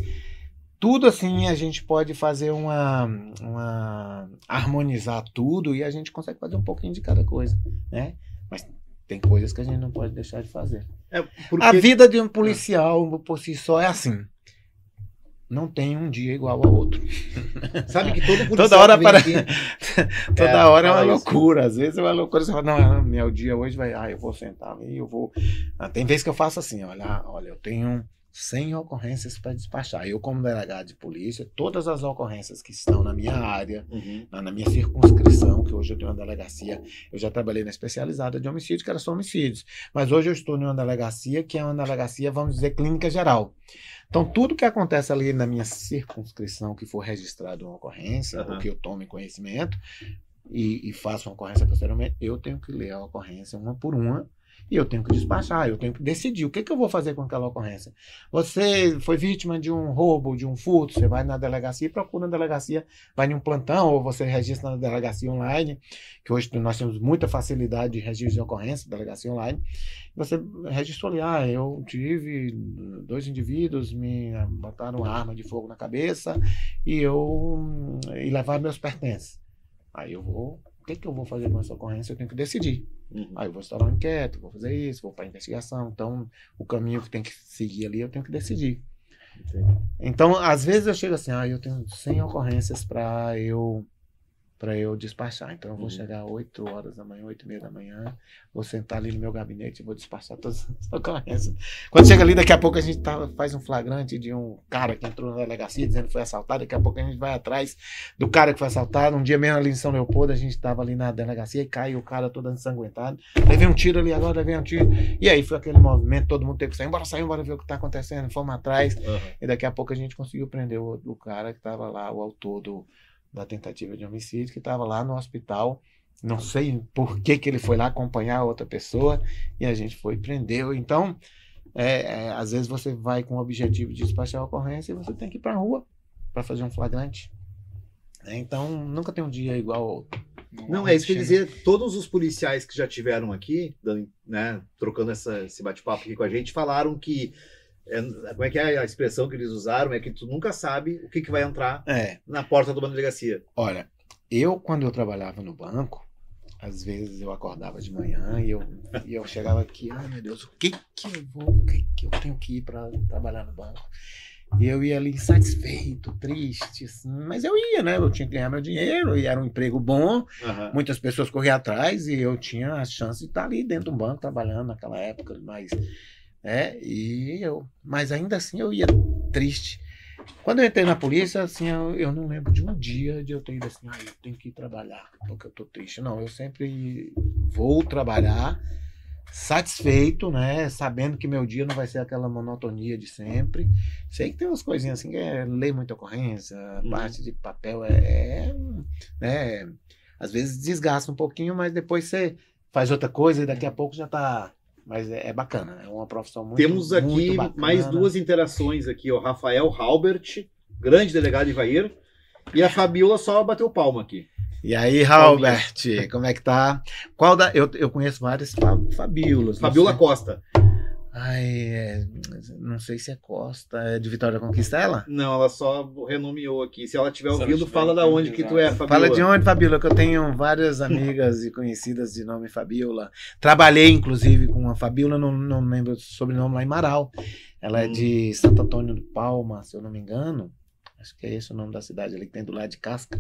tudo assim a gente pode fazer uma, uma harmonizar tudo e a gente consegue fazer um pouquinho de cada coisa, né? Mas tem coisas que a gente não pode deixar de fazer. É porque... A vida de um policial por si só é assim. Não tem um dia igual ao outro. Sabe que todo policial toda hora para aqui... toda é, hora é uma loucura. Às vezes é uma loucura. Você fala, não, meu dia hoje vai, ah, eu vou sentar ali, eu vou. Ah, tem vezes que eu faço assim, olha, olha, eu tenho 100 ocorrências para despachar. Eu, como delegado de polícia, todas as ocorrências que estão na minha área, uhum. na, na, minha circunscrição, que hoje eu tenho uma delegacia, eu já trabalhei na especializada de homicídio, que era só homicídios. Mas hoje eu estou em uma delegacia que é uma delegacia, vamos dizer, clínica geral. Então, tudo que acontece ali na minha circunscrição, que for registrado uma ocorrência, uhum. ou que eu tome conhecimento, e, e faço uma ocorrência posteriormente, eu tenho que ler a ocorrência uma por uma e eu tenho que despachar, eu tenho que decidir o que, que eu vou fazer com aquela ocorrência. Você foi vítima de um roubo, de um furto, você vai na delegacia e procura na delegacia, vai em um plantão, ou você registra na delegacia online, que hoje nós temos muita facilidade de registro de ocorrência, delegacia online. Você registrou ali, ah, eu tive dois indivíduos, me botaram uma arma de fogo na cabeça e eu e levaram meus pertences. Aí eu vou, o que, que eu vou fazer com essa ocorrência? Eu tenho que decidir. Uhum. Aí eu vou instalar um inquérito, vou fazer isso, vou para investigação. Então, o caminho que tem que seguir ali, eu tenho que decidir. Entendi. Então, às vezes eu chego assim, ah, eu tenho 100 ocorrências para eu para eu despachar. Então, eu vou uhum. chegar às 8 horas da manhã, 8 e meia da manhã, vou sentar ali no meu gabinete e vou despachar todas as ocorrências. Quando chega ali, daqui a pouco a gente tá, faz um flagrante de um cara que entrou na delegacia dizendo que foi assaltado, daqui a pouco a gente vai atrás do cara que foi assaltado. Um dia mesmo ali em São Leopoldo, a gente estava ali na delegacia e cai o cara todo ensanguentado. Levei um tiro ali agora, levei um tiro. E aí foi aquele movimento, todo mundo teve que sair, embora sair, embora ver o que está acontecendo. Fomos atrás. Uhum. E daqui a pouco a gente conseguiu prender o, o cara que estava lá, o autor do da tentativa de homicídio, que estava lá no hospital. Não sei por que, que ele foi lá acompanhar outra pessoa e a gente foi e prendeu. Então, é, é, às vezes você vai com o objetivo de despachar a ocorrência e você tem que ir para a rua para fazer um flagrante. É, então, nunca tem um dia igual ao outro. Não, é isso que eu dizer. Todos os policiais que já tiveram aqui, né, trocando essa, esse bate-papo aqui com a gente, falaram que é, como é que é a expressão que eles usaram? É que tu nunca sabe o que, que vai entrar é. na porta de uma delegacia. Olha, eu, quando eu trabalhava no banco, às vezes eu acordava de manhã e eu, e eu chegava aqui, ai meu Deus, o que que eu vou, o que que eu tenho que ir para trabalhar no banco? E eu ia ali insatisfeito, triste, assim, mas eu ia, né? Eu tinha que ganhar meu dinheiro e era um emprego bom, uhum. muitas pessoas corriam atrás e eu tinha a chance de estar ali dentro do banco trabalhando naquela época, mas né? E eu, mas ainda assim eu ia triste. Quando eu entrei na polícia, assim, eu, eu não lembro de um dia de eu ter ido assim, ah, eu tenho que ir trabalhar porque eu tô triste. Não, eu sempre vou trabalhar satisfeito, né? Sabendo que meu dia não vai ser aquela monotonia de sempre. Sei que tem umas coisinhas assim, que é ler muita ocorrência, uhum. parte de papel é, né? Às vezes desgasta um pouquinho, mas depois você faz outra coisa e daqui a pouco já tá mas é, é, bacana, é uma profissão muito Temos aqui muito mais duas interações aqui, o Rafael Halbert, grande delegado de Ivair, e a Fabiola só bateu palma aqui. E aí, Halbert, como é que tá? Qual da eu, eu conheço várias Fabiolas. Fabiola Costa. Ai, é, não sei se é Costa, é de Vitória Conquista ela? Não, ela só renomeou aqui. Se ela estiver ouvindo, fala da onde que tu é, Fabiola. Fala de onde, Fabiola, que eu tenho várias amigas e conhecidas de nome Fabiola. Trabalhei, inclusive, com a Fabiola, não, não lembro o sobrenome, lá em Marau. Ela é Hum. de Santo Antônio do Palma, se eu não me engano. Acho que é esse o nome da cidade ali que tem do lado de Casca.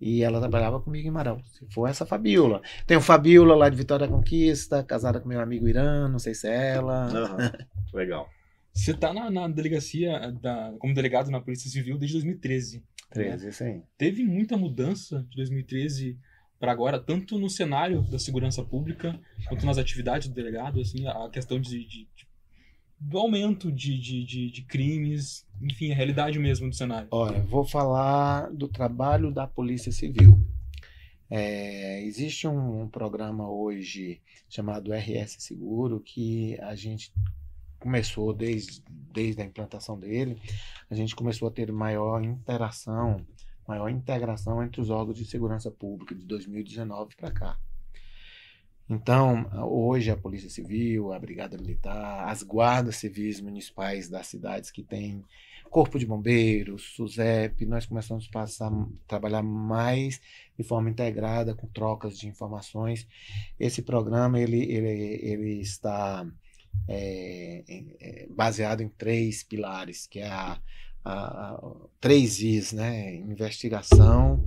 E ela trabalhava comigo em Marão. Se for essa Fabiola. Tem o Fabiola lá de Vitória da Conquista, casada com meu amigo Irã, não sei se é ela. Aham. Legal. Você tá na, na delegacia, da, como delegado na Polícia Civil desde 2013. 13, isso aí. Teve muita mudança de 2013 para agora, tanto no cenário da segurança pública, quanto nas atividades do delegado, assim, a questão de, de- de- do aumento de, de, de, de crimes, enfim, a realidade mesmo do cenário. Olha, vou falar do trabalho da Polícia Civil. É, existe um, um programa hoje chamado RS Seguro que a gente começou desde, desde a implantação dele, a gente começou a ter maior interação, maior integração entre os órgãos de segurança pública de 2019 para cá. Então, hoje a Polícia Civil, a Brigada Militar, as guardas civis municipais das cidades que têm Corpo de Bombeiros, SUSEP, nós começamos a passar, trabalhar mais de forma integrada, com trocas de informações. Esse programa ele, ele, ele está é, é, baseado em três pilares, que é a, a- a- três Is, né? Investigação,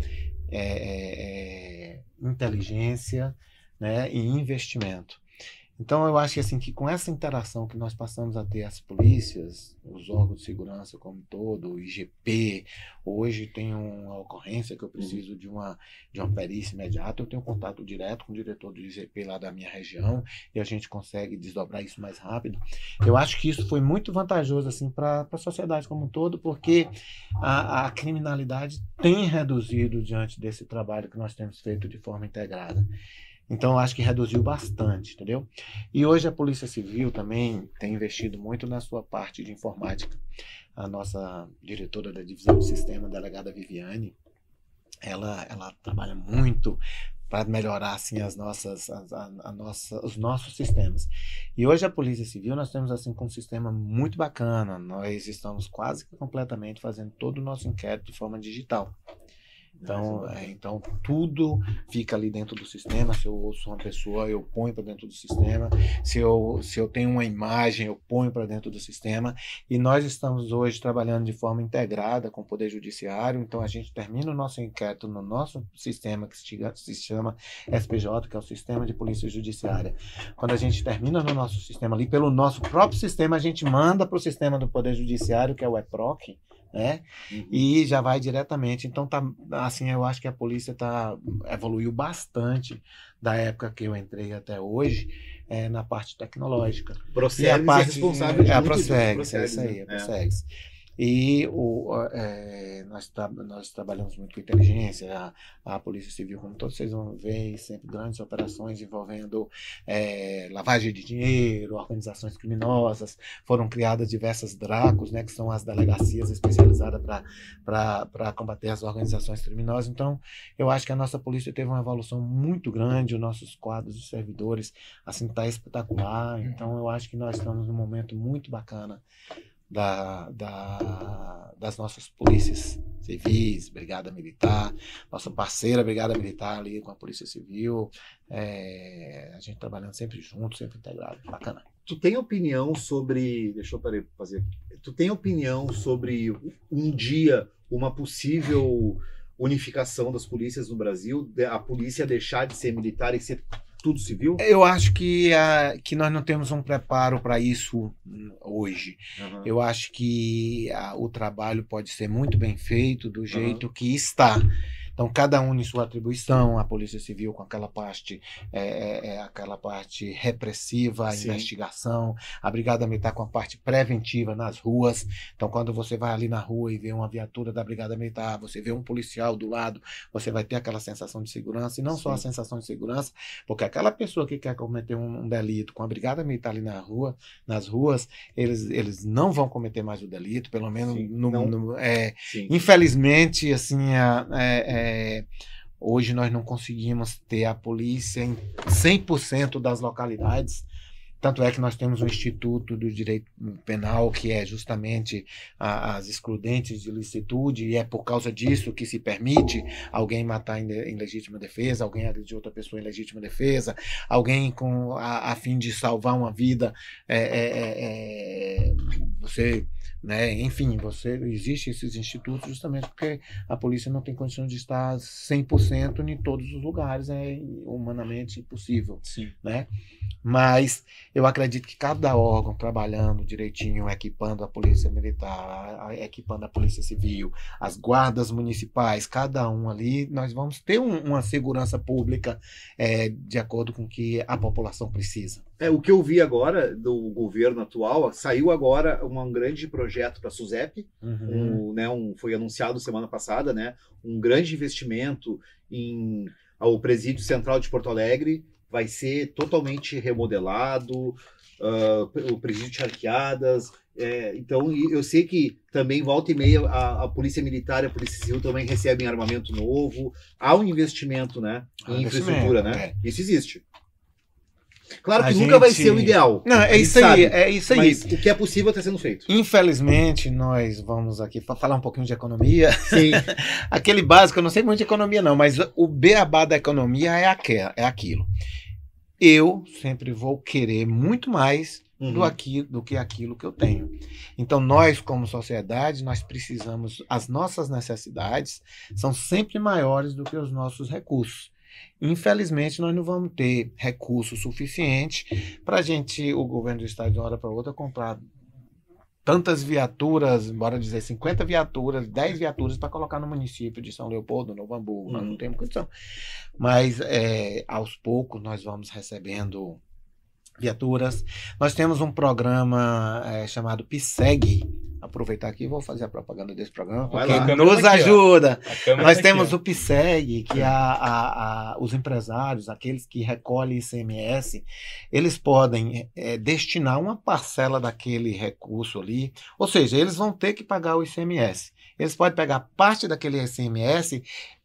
é, é, é, inteligência, né? E investimento. Então eu acho que assim que com essa interação que nós passamos a ter as polícias, os órgãos de segurança como todo, o IGP, hoje tem uma ocorrência que eu preciso de uma de uma perícia imediata, eu tenho contato direto com o diretor do IGP lá da minha região e a gente consegue desdobrar isso mais rápido. Eu acho que isso foi muito vantajoso assim para a sociedade como um todo, porque a, a criminalidade tem reduzido diante desse trabalho que nós temos feito de forma integrada. Então, acho que reduziu bastante, entendeu? E hoje a Polícia Civil também tem investido muito na sua parte de informática. A nossa diretora da divisão de sistema, delegada Viviane, ela, ela trabalha muito para melhorar assim as nossas, as, a, a nossa, os nossos sistemas. E hoje a Polícia Civil nós temos assim um sistema muito bacana. Nós estamos quase completamente fazendo todo o nosso inquérito de forma digital. Então, é, então tudo fica ali dentro do sistema. Se eu ouço uma pessoa, eu ponho para dentro do sistema. Se eu, se eu tenho uma imagem, eu ponho para dentro do sistema. E nós estamos hoje trabalhando de forma integrada com o Poder Judiciário. Então, a gente termina o nosso inquérito no nosso sistema que se chama SPJ, que é o Sistema de Polícia Judiciária. Quando a gente termina no nosso sistema ali, pelo nosso próprio sistema, a gente manda para o sistema do Poder Judiciário, que é o EPROC, né? e já vai diretamente. Então tá assim, eu acho que a polícia tá evoluiu bastante da época que eu entrei até hoje é, na parte tecnológica. Prossegues e a parte é responsável é a disso, Prossegues, é isso aí, né? é Prossegues. E o, é, nós, tra nós trabalhamos muito com inteligência, a, a Polícia Civil, como todos vocês vão ver, sempre grandes operações envolvendo é, lavagem de dinheiro, organizações criminosas. Foram criadas diversas DRACOS, né, que são as delegacias especializadas para combater as organizações criminosas. Então, eu acho que a nossa polícia teve uma evolução muito grande, os nossos quadros de servidores, assim, está espetacular. Então, eu acho que nós estamos num momento muito bacana da, da- das nossas polícias civis, Brigada Militar, nossa parceira Brigada Militar ali com a Polícia Civil, é, a gente trabalhando sempre junto, sempre integrado, bacana. Tu tem opinião sobre. Deixa eu peraí, fazer. Tu tem opinião sobre um dia uma possível unificação das polícias no Brasil? A polícia deixar de ser militar e ser tudo civil? Eu acho que, a, que nós não temos um preparo para isso hum, hoje. Aham. Eu acho que a- o trabalho pode ser muito bem feito do jeito que está. Então, cada um em sua atribuição, a Polícia Civil com aquela parte, é, é, é, aquela parte repressiva, a Sim. investigação, a Brigada Militar com a parte preventiva nas ruas. Então, quando você vai ali na rua e vê uma viatura da Brigada Militar, você vê um policial do lado, você vai ter aquela sensação de segurança, e não só a Sim. sensação de segurança, porque aquela pessoa que quer cometer um, um delito com a Brigada Militar ali na rua, nas ruas, eles, eles não vão cometer mais o delito, pelo menos Sim, no, no- é, Sim. infelizmente, assim, a- é, é, hoje nós não conseguimos ter a polícia em 100% das localidades, Tanto é que nós temos um Instituto do Direito Penal, que é justamente a, as excludentes de licitude, e é por causa disso que se permite alguém matar em, em legítima defesa, alguém agredir outra pessoa em legítima defesa, alguém com a, a fim de salvar uma vida, é, é, é, é você né? Enfim, você existe esses institutos justamente porque a polícia não tem condições de estar 100% em todos os lugares, é humanamente impossível, Sim. né? Mas eu acredito que cada órgão trabalhando direitinho, equipando a polícia militar, equipando a polícia civil, as guardas municipais, cada um ali, nós vamos ter um, uma segurança pública é, de acordo com o que a população precisa. É, o que eu vi agora do governo atual, saiu agora um grande projeto para a SUSEP, Uhum. um, né, um, foi anunciado semana passada, né, um grande investimento em ao presídio central de Porto Alegre, vai ser totalmente remodelado, ah, o presídio de Arqueadas, é, então eu sei que também volta e meia a, a polícia militar e a polícia civil também recebem armamento novo, há um investimento, né, em infraestrutura, né, investimento, isso existe. Claro A que nunca vai gente- ser o ideal. Não, a é isso aí, sabe, é isso aí. Mas o que é possível está sendo feito. Infelizmente, nós vamos aqui fa- falar um pouquinho de economia. Sim. Aquele básico, eu não sei muito de economia, não, mas o beabá da economia é, aque- é aquilo. Eu sempre vou querer muito mais do, Uhum. aqui, do que aquilo que eu tenho. Então, nós, como sociedade, nós precisamos, as nossas necessidades são sempre maiores do que os nossos recursos. Infelizmente, nós não vamos ter recurso suficiente para a gente, o governo do estado, de uma hora para outra, comprar tantas viaturas, bora dizer 50 viaturas, 10 viaturas para colocar no município de São Leopoldo, Novo Hamburgo. Nós Uhum. não temos condição. Mas é, aos poucos nós vamos recebendo viaturas. Nós temos um programa é, chamado PSEG. Aproveitar aqui e vou fazer a propaganda desse programa, porque nos tá aqui, ajuda. Nós tá temos aqui, o PSEG, que é a, a- a- os empresários, aqueles que recolhem ICMS, eles podem eh, destinar uma parcela daquele recurso ali, ou seja, eles vão ter que pagar o ICMS. Eles podem pegar parte daquele ICMS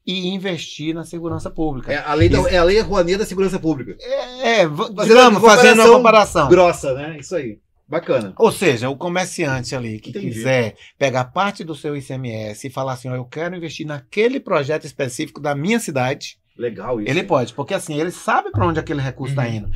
e investir na segurança pública. É a lei, da, é a lei Rouanet da segurança pública. É, é, Fazendo digamos, uma fazendo uma comparação. Grossa, né? Isso aí. Bacana. Ou seja, o comerciante ali que Entendi. quiser pegar parte do seu ICMS e falar assim, ó, eu quero investir naquele projeto específico da minha cidade, Legal isso. ele pode, porque assim, ele sabe para onde aquele recurso está Uhum. indo.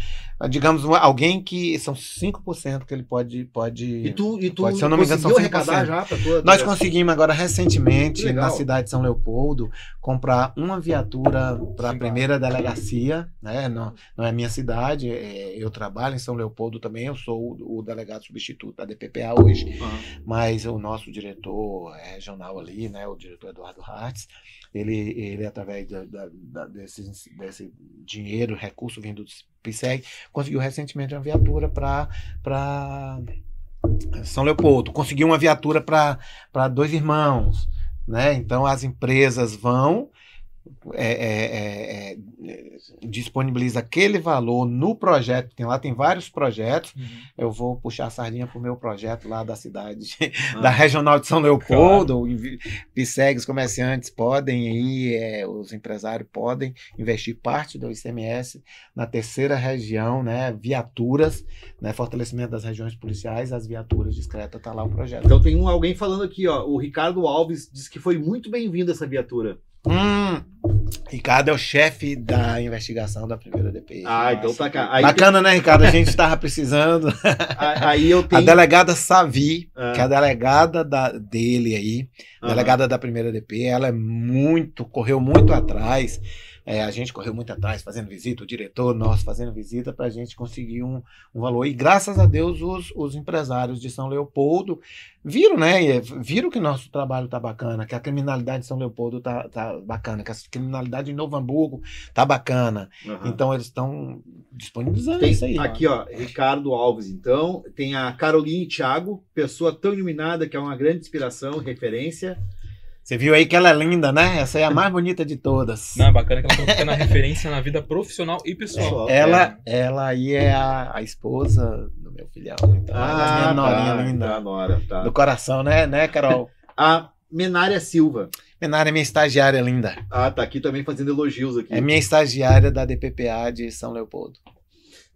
Digamos, um- alguém que são 5% que ele pode pode E tu, e tu Pode, se eu não me engano, são conseguiu 5%. arrecadar já. Nós conseguimos agora recentemente, na cidade de São Leopoldo, comprar uma viatura para a primeira delegacia, né? Não, não é minha cidade, é- eu trabalho em São Leopoldo também, eu sou o, o delegado substituto da DPPA hoje, Aham. mas o nosso diretor regional ali, né, o diretor Eduardo Hartz, ele, ele através da, da- da- desse, desse dinheiro, recurso vindo do PSEG, conseguiu recentemente uma viatura para São Leopoldo, conseguiu uma viatura para dois irmãos, né? Então as empresas vão é, é, é, é, disponibiliza aquele valor no projeto. Tem lá tem vários projetos. Uhum. Eu vou puxar a sardinha pro meu projeto lá da cidade, Ah. da Regional de São Leopoldo. PSEG, os comerciantes podem aí, é, os empresários podem investir parte do ICMS na terceira região, né? Viaturas, né? Fortalecimento das regiões policiais, as viaturas discretas, tá lá o projeto. Então tem um, alguém falando aqui, ó. O Ricardo Alves disse que foi muito bem-vindo essa viatura. Hum, Ricardo é o chefe da investigação da primeira DPI. Ah, então tá cá. Aí, Bacana, né, Ricardo? A gente estava precisando. a- aí eu A tenho. delegada Savi, Ah. que é a delegada da- dele aí, delegada da primeira DP, ela é muito, correu muito atrás. É, a gente correu muito atrás, fazendo visita, o diretor nosso fazendo visita para a gente conseguir um, um valor. E graças a Deus, os, os empresários de São Leopoldo viram, né? e Viram que nosso trabalho tá bacana, que a criminalidade de São Leopoldo tá, tá bacana, que a criminalidade em Novo Hamburgo tá bacana. Aham. Então eles estão disponibilizando Tem isso aí. aqui, ó, Ricardo Alves, então. Tem a Caroline Thiago, pessoa tão iluminada que é uma grande inspiração, referência. Você viu aí que ela é linda, né? Essa é a mais bonita de todas. Não, é bacana que ela tá ficando a referência na vida profissional e pessoal. Ela, ela aí é a, a esposa do meu filhão. Então, ela é minha norinha tá, linda. tá, Nora, tá. Do coração, né, né, Carol? A Menária Silva. Menara é minha estagiária linda. Ah, tá aqui também fazendo elogios aqui. É minha estagiária da DPPA de São Leopoldo.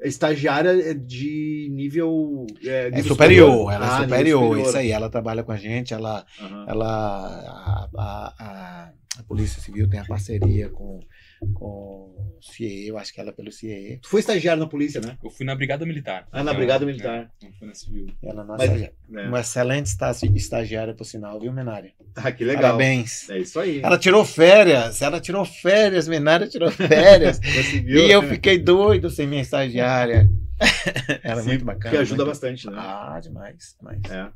Estagiária de nível. É, É nível superior, ela Ah, é nível superior, isso aí. Ela trabalha com a gente, ela, Aham. ela a, a, a, a Polícia Civil tem a parceria com, com o CIE, eu acho que ela é pelo CIE. Tu foi estagiário na polícia, né? Eu fui na Brigada Militar. Ah, na Brigada né, Militar. Não foi na civil. Ela é nossa Mas- estagiária. É. Uma excelente estagi- estagiária, por sinal, viu, Menária? Ah, que legal. Parabéns. É isso aí. Ela tirou férias, ela tirou férias, Menária tirou férias. Conseguiu. e eu fiquei doido sem minha estagiária. Ela é muito bacana. Que ajuda muito- bastante, né? Ah, demais, demais. É.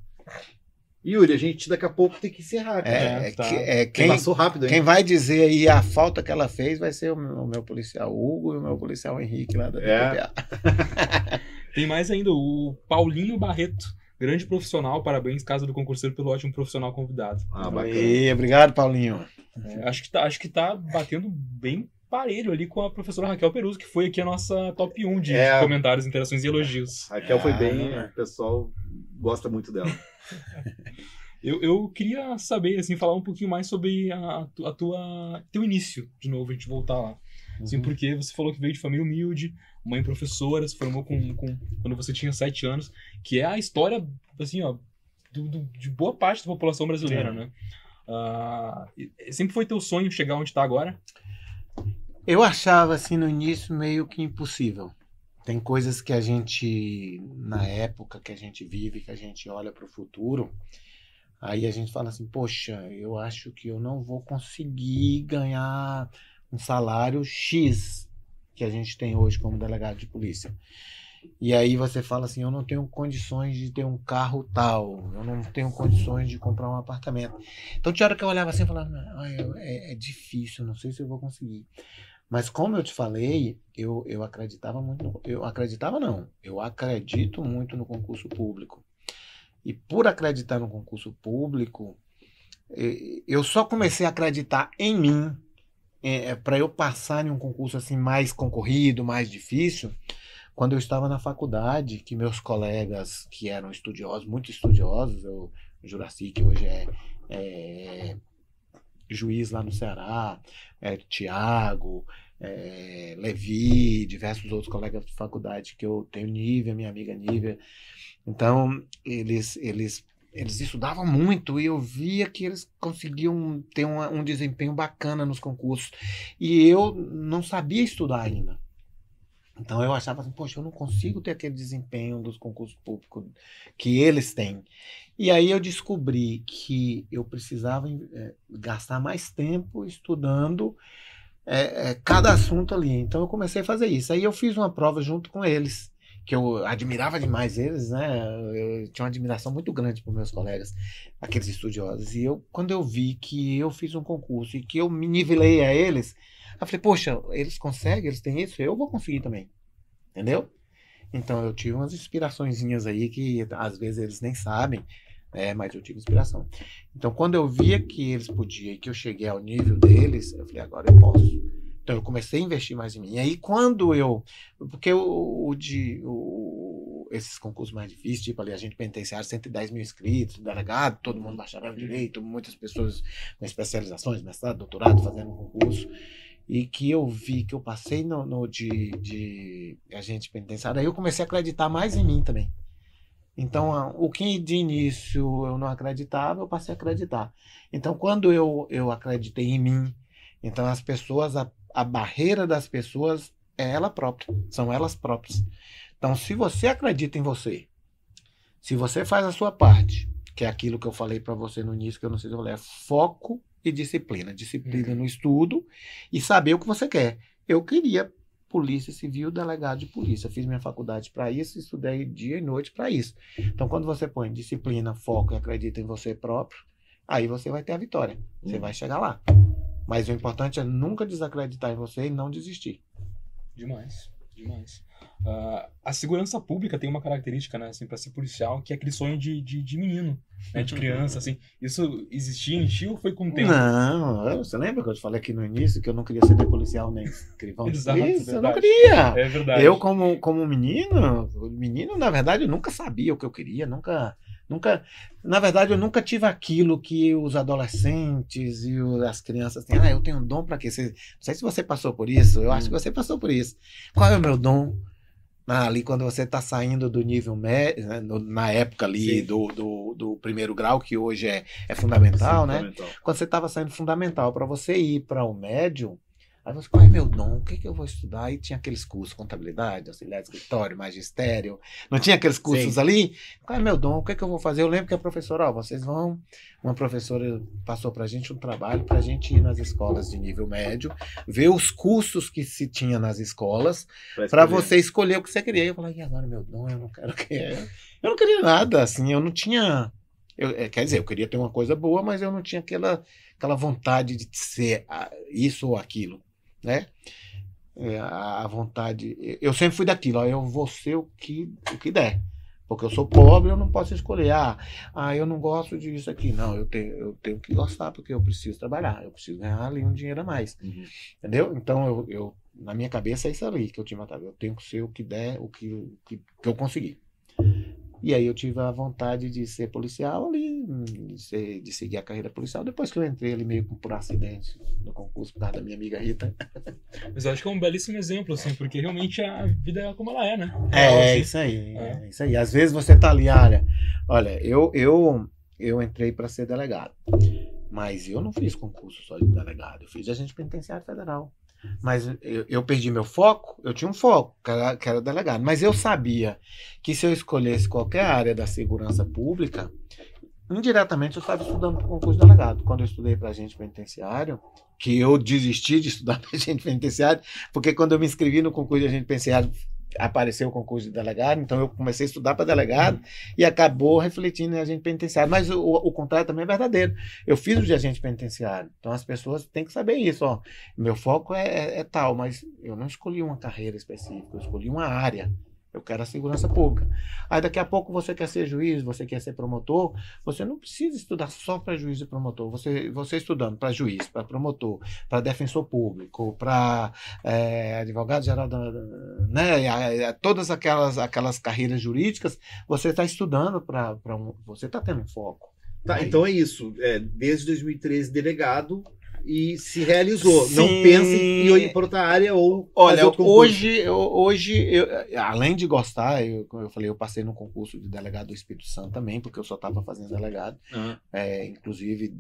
Yuri, a gente daqui a pouco tem que encerrar. cara. É, É, tá. que- é, quem, Passou rápido, hein? quem vai dizer aí a falta que ela fez vai ser o meu, o meu policial Hugo e o meu policial Henrique lá da É. Tem mais ainda o Paulinho Barreto. Grande profissional, parabéns, Casa do Concurseiro, pelo ótimo profissional convidado. Ah, bacana. Aí, obrigado, Paulinho. É, acho, que tá, acho que tá batendo bem parelho ali com a professora Raquel Peruso, que foi aqui a nossa top 1 de É. comentários, interações e elogios. Raquel foi Ah, bem, é. o pessoal gosta muito dela. Eu, eu queria saber, assim, falar um pouquinho mais sobre a, a tua teu início, de novo, a gente voltar lá. Assim, Uhum. porque você falou que veio de família humilde, mãe professora, se formou com, com- quando você tinha sete anos, que é a história, assim, ó, do- do- de boa parte da população brasileira, É. né? E sempre foi teu sonho chegar onde está agora? Eu achava assim no início meio que impossível. Tem coisas que a gente, na época que a gente vive, que a gente olha para o futuro, aí a gente fala assim: poxa, eu acho que eu não vou conseguir ganhar um salário X que a gente tem hoje como delegado de polícia. E aí você fala assim: eu não tenho condições de ter um carro tal, eu não tenho condições de comprar um apartamento. Então tinha hora que eu olhava assim e falava: "Ah, é, é difícil, não sei se eu vou conseguir. Mas como eu te falei, eu, eu acreditava muito. Eu acreditava não. Eu acredito muito no concurso público. E por acreditar no concurso público, eu só comecei a acreditar em mim para eu passar em um concurso assim mais concorrido, mais difícil, quando eu estava na faculdade, que meus colegas que eram estudiosos, muito estudiosos, o Juraci, que hoje é, é juiz lá no Ceará, é, Tiago, é, Levi, diversos outros colegas de faculdade que eu tenho, Nívia, minha amiga Nívia. Então, eles, eles, eles estudavam muito e eu via que eles conseguiam ter uma- um desempenho bacana nos concursos. E eu não sabia estudar ainda. Então eu achava assim, poxa, eu não consigo ter aquele desempenho dos concursos públicos que eles têm. E aí eu descobri que eu precisava eh, gastar mais tempo estudando eh, eh, cada assunto ali. Então eu comecei a fazer isso. Aí eu fiz uma prova junto com eles, que eu admirava demais eles, né? Eu tinha uma admiração muito grande por meus colegas, aqueles estudiosos. E eu, quando eu vi que eu fiz um concurso e que eu me nivelei a eles, eu falei, poxa, eles conseguem, eles têm isso, eu vou conseguir também. Entendeu? Então eu tive umas inspiraçõezinhas aí que às vezes eles nem sabem, né? Mas eu tive inspiração. Então quando eu via que eles podiam e que eu cheguei ao nível deles, eu falei, agora eu posso. Então eu comecei a investir mais em mim. E aí quando eu. Porque o, o de. O, esses concursos mais difíceis, tipo ali, a gente penitenciário, 110 mil inscritos, delegado, todo mundo bacharel em direito, muitas pessoas com especializações, mestrado, doutorado, fazendo concurso e que eu vi que eu passei no, no de, de agente penitenciário, aí eu comecei a acreditar mais em mim também. Então, o que de início eu não acreditava, eu passei a acreditar. Então, quando eu, eu acreditei em mim, então as pessoas, a, a barreira das pessoas é ela própria, são elas próprias. Então, se você acredita em você, se você faz a sua parte, que é aquilo que eu falei para você no início, que eu não sei se eu falei, é foco e disciplina. Disciplina no estudo e saber o que você quer. Eu queria polícia civil, delegado de polícia. Fiz minha faculdade para isso, estudei dia e noite para isso. Então, quando você põe disciplina, foco e acredita em você próprio, aí você vai ter a vitória. Você vai chegar lá. Mas o importante é nunca desacreditar em você e não desistir. Demais, demais. Ah, a segurança pública tem uma característica, né, assim, para ser policial, que é aquele sonho de, de, de menino, né, de criança, assim. Isso existia em ti ou foi com o tempo? Não, eu- você lembra que eu te falei aqui no início que eu não queria ser nem policial nem escrivão de Exato, polícia? Eu não verdade. queria. É verdade. Eu, como, como menino, menino, na verdade, eu nunca sabia o que eu queria, nunca. Nunca, na verdade, eu nunca tive aquilo que os adolescentes e as crianças têm. Ah, eu tenho um dom para quê? Você- não sei se você passou por isso, eu acho que você passou por isso. Qual é o meu dom? Ali quando você está saindo do nível médio, né, na época ali do, do, do primeiro grau, que hoje é, é fundamental, Sim, né? fundamental. Quando você estava saindo fundamental, para você ir para o médio, aí você, qual é meu dom? O que, que eu vou estudar? E tinha aqueles cursos, contabilidade, auxiliar de escritório, magistério, não tinha aqueles cursos Sim. ali? Qual é meu dom? O que, que eu vou fazer? Eu lembro que a professora, ó, vocês vão, uma professora passou para a gente um trabalho para a gente ir nas escolas de nível médio, ver os cursos que se tinha nas escolas, para você escolher o que você queria. Eu falei, e agora meu dom, eu não quero que. Eu não queria nada, assim, eu não tinha. eu- é, quer dizer, eu queria ter uma coisa boa, mas eu não tinha aquela, aquela vontade de ser ah, isso ou aquilo, né? É, a, vontade. Eu sempre fui daquilo, ó, eu vou ser o que, o que der. Porque eu sou pobre, eu não posso escolher. Ah, ah, eu não gosto disso aqui. Não, eu tenho, eu tenho que gostar, porque eu preciso trabalhar, eu preciso ganhar ali um dinheiro a mais. Uhum. Entendeu? Então, eu, eu, na minha cabeça é isso ali que eu tinha matado. Eu tenho que ser o que der, o que, o que, que eu conseguir. E aí eu tive a vontade de ser policial ali, hum, de, ser- de seguir a carreira policial. Depois que eu entrei ali meio que por acidente no concurso por causa da minha amiga Rita. Mas eu acho que é um belíssimo exemplo, assim, porque realmente a vida é como ela é, né? É, assim. isso aí. É. É isso aí. Às vezes você tá ali, olha, olha, eu, eu, eu entrei para ser delegado. Mas eu não fiz concurso só de delegado, eu fiz de agente penitenciário federal. Mas eu, eu perdi meu foco, eu tinha um foco, que era, que era delegado. Mas eu sabia que se eu escolhesse qualquer área da segurança pública, indiretamente eu estava estudando para o concurso de delegado. Quando eu estudei para agente penitenciário, que eu desisti de estudar para agente penitenciário, porque quando eu me inscrevi no concurso de agente penitenciário, apareceu o concurso de delegado, então eu comecei a estudar para delegado e acabou refletindo em agente penitenciário. Mas o, o contrário também é verdadeiro. Eu fiz o de agente penitenciário, então as pessoas têm que saber isso. Ó. Meu foco é, é- é tal, mas eu não escolhi uma carreira específica, eu escolhi uma área. Eu quero a segurança pública. Aí daqui a pouco você quer ser juiz, você quer ser promotor, você não precisa estudar só para juiz e promotor. Você, você estudando para juiz, para promotor, para defensor público, para advogado geral, da, né, todas aquelas, aquelas carreiras jurídicas, você está estudando para um, você está tendo foco. Tá, Aí. então é isso. É, desde 2013, delegado e se realizou. Sim. Não pensa em ir para outra área ou fazer Olha, hoje, eu, hoje eu, além de gostar, eu, como eu falei, eu passei no concurso de delegado do Espírito Santo também, porque eu só estava fazendo delegado. Ah, É, inclusive,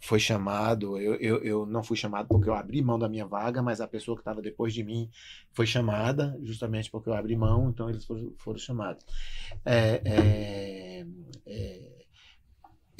foi chamado, eu, eu, eu não fui chamado porque eu abri mão da minha vaga, mas a pessoa que estava depois de mim foi chamada, justamente porque eu abri mão, então eles foram, foram chamados. É, é, é,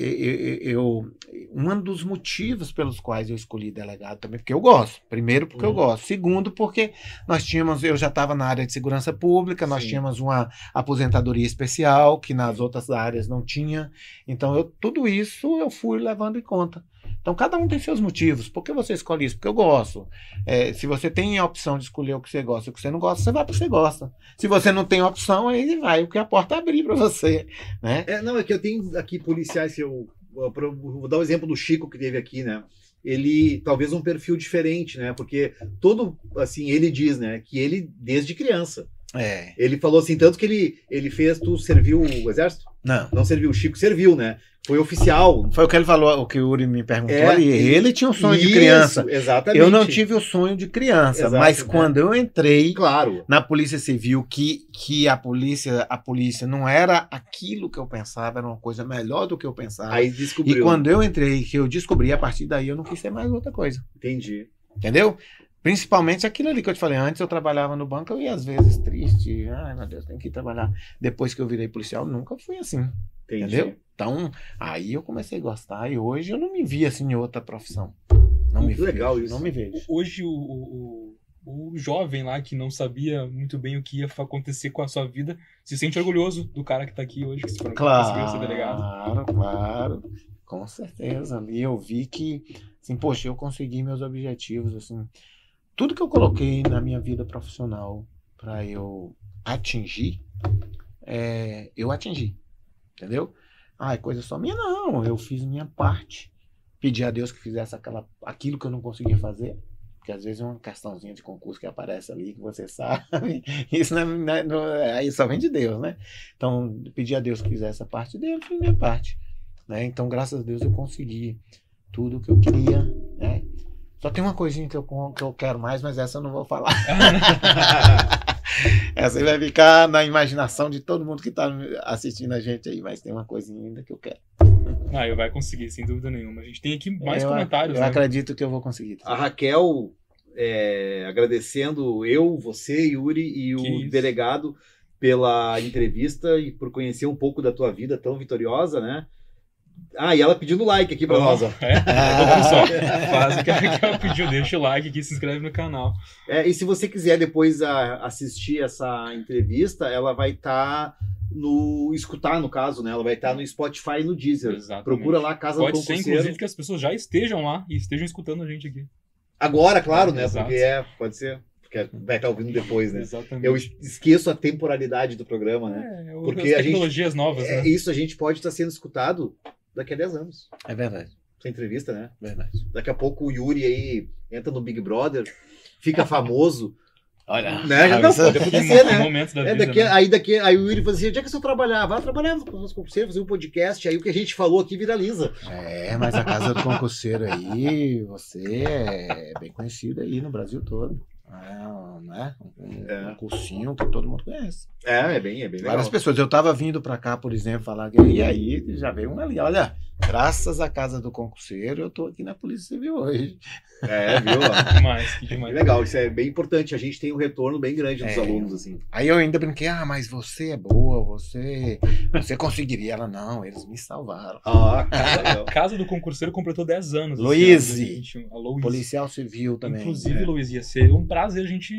eu, eu- um dos motivos pelos quais eu escolhi delegado também, porque eu gosto. Primeiro, porque eu Uhum. gosto. Segundo, porque nós tínhamos, eu já estava na área de segurança pública, nós Sim. tínhamos uma aposentadoria especial que nas outras áreas não tinha. Então, eu, tudo isso eu fui levando em conta. Então, cada um tem seus motivos. Por que você escolhe isso? Porque eu gosto. É, se você tem a opção de escolher o que você gosta e o que você não gosta, você vai porque você gosta. Se você não tem opção, aí vai o que a porta abrir para você. Né? É, não, é que eu tenho aqui policiais que eu. Vou dar o exemplo do Chico que teve aqui, né? Ele talvez um perfil diferente, né? Porque todo, assim, ele diz, né? Que ele, desde criança, É. ele falou assim, tanto que ele, ele fez, tu serviu o exército? Não. Não serviu, o Chico serviu, né? Foi oficial. Foi o que ele falou, o que o Uri me perguntou É, ali. e- Ele tinha um sonho de Isso, criança. Exatamente. Eu não tive o sonho de criança, Exato, mas né? quando eu entrei Claro. na Polícia Civil, que, que a polícia a polícia não era aquilo que eu pensava, era uma coisa melhor do que eu pensava. Aí e descobriu. quando eu entrei, que eu descobri, a partir daí eu não quis ser mais outra coisa. Entendi. Entendeu? Principalmente aquilo ali que eu te falei. Antes eu trabalhava no banco, eu ia às vezes triste. Ai, meu Deus, tem que ir trabalhar. Depois que eu virei policial, nunca fui assim. Entendi. Entendeu? Então, aí eu comecei a gostar e hoje eu não me vi assim em outra profissão. Não me Muito legal vejo, isso. Não me vejo. Hoje o, o, o- jovem lá que não sabia muito bem o que ia acontecer com a sua vida se sente orgulhoso do cara que tá aqui hoje, que se conseguiu ser delegado. Claro, claro. Com certeza. Ali eu vi que, assim, poxa, eu consegui meus objetivos, assim. Tudo que eu coloquei na minha vida profissional para eu atingir, é, eu atingi. Entendeu? Ah, é coisa só minha? Não, eu fiz minha parte. Pedi a Deus que fizesse aquela, aquilo que eu não conseguia fazer. Porque às vezes é uma questãozinha de concurso que aparece ali, que você sabe. Isso não, é- não, é- é- aí só vem de Deus, né? Então, pedi a Deus que fizesse a parte dele, fiz minha parte. Né? Então, graças a Deus, eu consegui tudo que eu queria. Né? Só tem uma coisinha que eu, que eu quero mais, mas essa eu não vou falar. Essa aí vai ficar na imaginação de todo mundo que está assistindo a gente aí, mas tem uma coisinha ainda que eu quero. Ah, eu vai conseguir, sem dúvida nenhuma. A gente tem aqui mais eu, comentários. Eu né? acredito que eu vou conseguir. A Raquel é, agradecendo eu, você, Yuri e o Que isso. delegado pela entrevista e por conhecer um pouco da tua vida tão vitoriosa, né? Ah, e ela pedindo like aqui pra nós, ó. É, só. Faz o que a Raquel pediu, deixa o like aqui, se inscreve no canal. É, e se você quiser depois a- assistir essa entrevista, ela vai estar no. escutar, no caso, né? Ela vai estar no Spotify e no Deezer. Exatamente. Procura lá a Casa Pode do ser, Concurseiro. inclusive, que as pessoas já estejam lá e estejam escutando a gente aqui. Agora, claro, né? Exato. Porque é, pode ser. Porque vai estar ouvindo depois, né? Exatamente. Eu es- esqueço a temporalidade do programa, né? É, Porque as a gente- tecnologias novas, É, né? isso a gente pode estar sendo escutado daqui a 10 anos. É verdade, Essa entrevista, né? verdade. Daqui a pouco o Yuri aí entra no Big Brother, fica famoso. Olha, Né? Já ah, não isso- pode acontecer, né? momentos da É, vida, daqui, né? Aí daqui, aí o Yuri fala assim: onde é que eu trabalhar? Vai trabalhar com os concurseiro, fazer um podcast, aí o que a gente falou aqui viraliza. É, mas a Casa do Concurseiro aí, você é bem conhecido aí no Brasil todo. É, né? Um, É. um cursinho que todo mundo conhece. É, é bem, é bem legal. Várias pessoas. Eu tava vindo pra cá, por exemplo, falar que e aí já veio um ali. Olha, graças à Casa do Concurseiro, eu tô aqui na Polícia Civil hoje. É, viu? Que demais, que Que demais. legal, isso é bem importante. A gente tem um retorno bem grande dos É. alunos, assim. Aí eu ainda brinquei, ah, mas você é boa, você, você conseguiria. Ela, não, eles me salvaram. Ah, legal. Casa do Concurseiro completou 10 anos. esse Luiz. ano, 2021. A Luiz. Policial Civil também. Inclusive, É. Luiz, ia ser um prazer a gente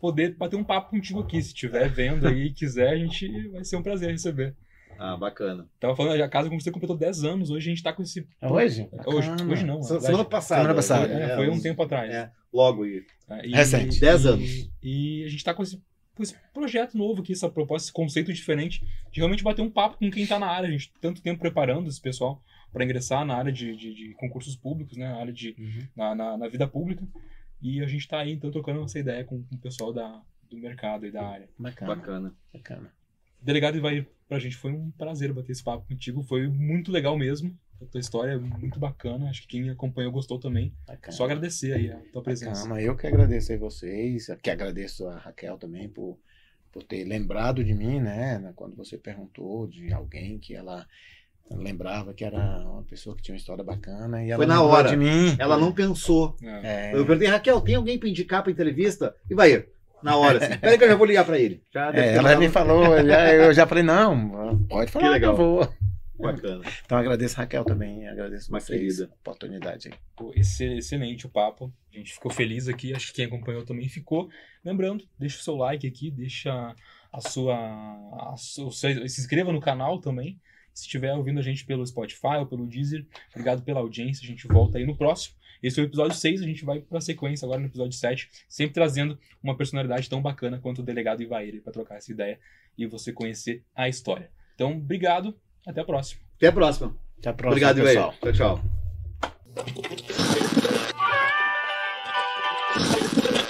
poder bater um papo contigo aqui. Se estiver vendo aí e quiser, a gente vai ser um prazer receber. Ah, bacana. Tava falando, a Casa do Concurseiro completou 10 anos. Hoje a gente tá com esse. É hoje? Hoje, Bacana. hoje não. Semana passada. Semana passada. É, né? foi um Uns- tempo atrás. É, logo aí. É, e- Recente. e- 10 anos. E a gente tá com esse, com esse projeto novo aqui, essa proposta, esse conceito diferente, de realmente bater um papo com quem tá na área. A gente tanto tempo preparando esse pessoal para ingressar na área de, de, de concursos públicos, né? Na área de. Uhum. Na, na, na vida pública. E a gente tá aí, então, trocando essa ideia com, com o pessoal da, do mercado e da área. Bacana. Bacana. Bacana. Delegado Ivair, pra gente foi um prazer bater esse papo contigo. Foi muito legal mesmo. A tua história é muito bacana. Acho que quem acompanhou gostou também. bacana. Só agradecer aí a tua presença. Bacana. Eu que agradeço aí vocês, que agradeço a Raquel também por, por ter lembrado de mim, né, Quando você perguntou de alguém que ela lembrava que era uma pessoa que tinha uma história bacana e ela Foi na hora. de mim. Ela não pensou. É. É, Eu perguntei, Raquel, tem alguém pra indicar pra entrevista? E vai, na hora, assim. Peraí que eu já vou ligar pra ele. Já é, ela mandado- me falou, já- eu já falei, não, pode falar que, legal. eu vou. Bacana. Então agradeço a Raquel também, agradeço Uma vocês querida. a oportunidade aí. Pô, exce- Excelente o papo. A gente ficou feliz aqui. Acho que quem acompanhou também ficou. Lembrando, deixa o seu like aqui, deixa a sua. A sua se inscreva no canal também. Se estiver ouvindo a gente pelo Spotify ou pelo Deezer, obrigado pela audiência. A gente volta aí no próximo. Esse é o episódio 6, a gente vai pra sequência agora no episódio 7, sempre trazendo uma personalidade tão bacana quanto o delegado Ivair para trocar essa ideia e você conhecer a história. Então, obrigado, até a próxima. Até a próxima. Até a próxima, Obrigado, pessoal. velho. Tchau, tchau.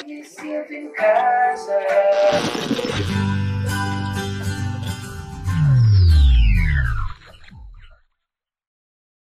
Me sinto em casa.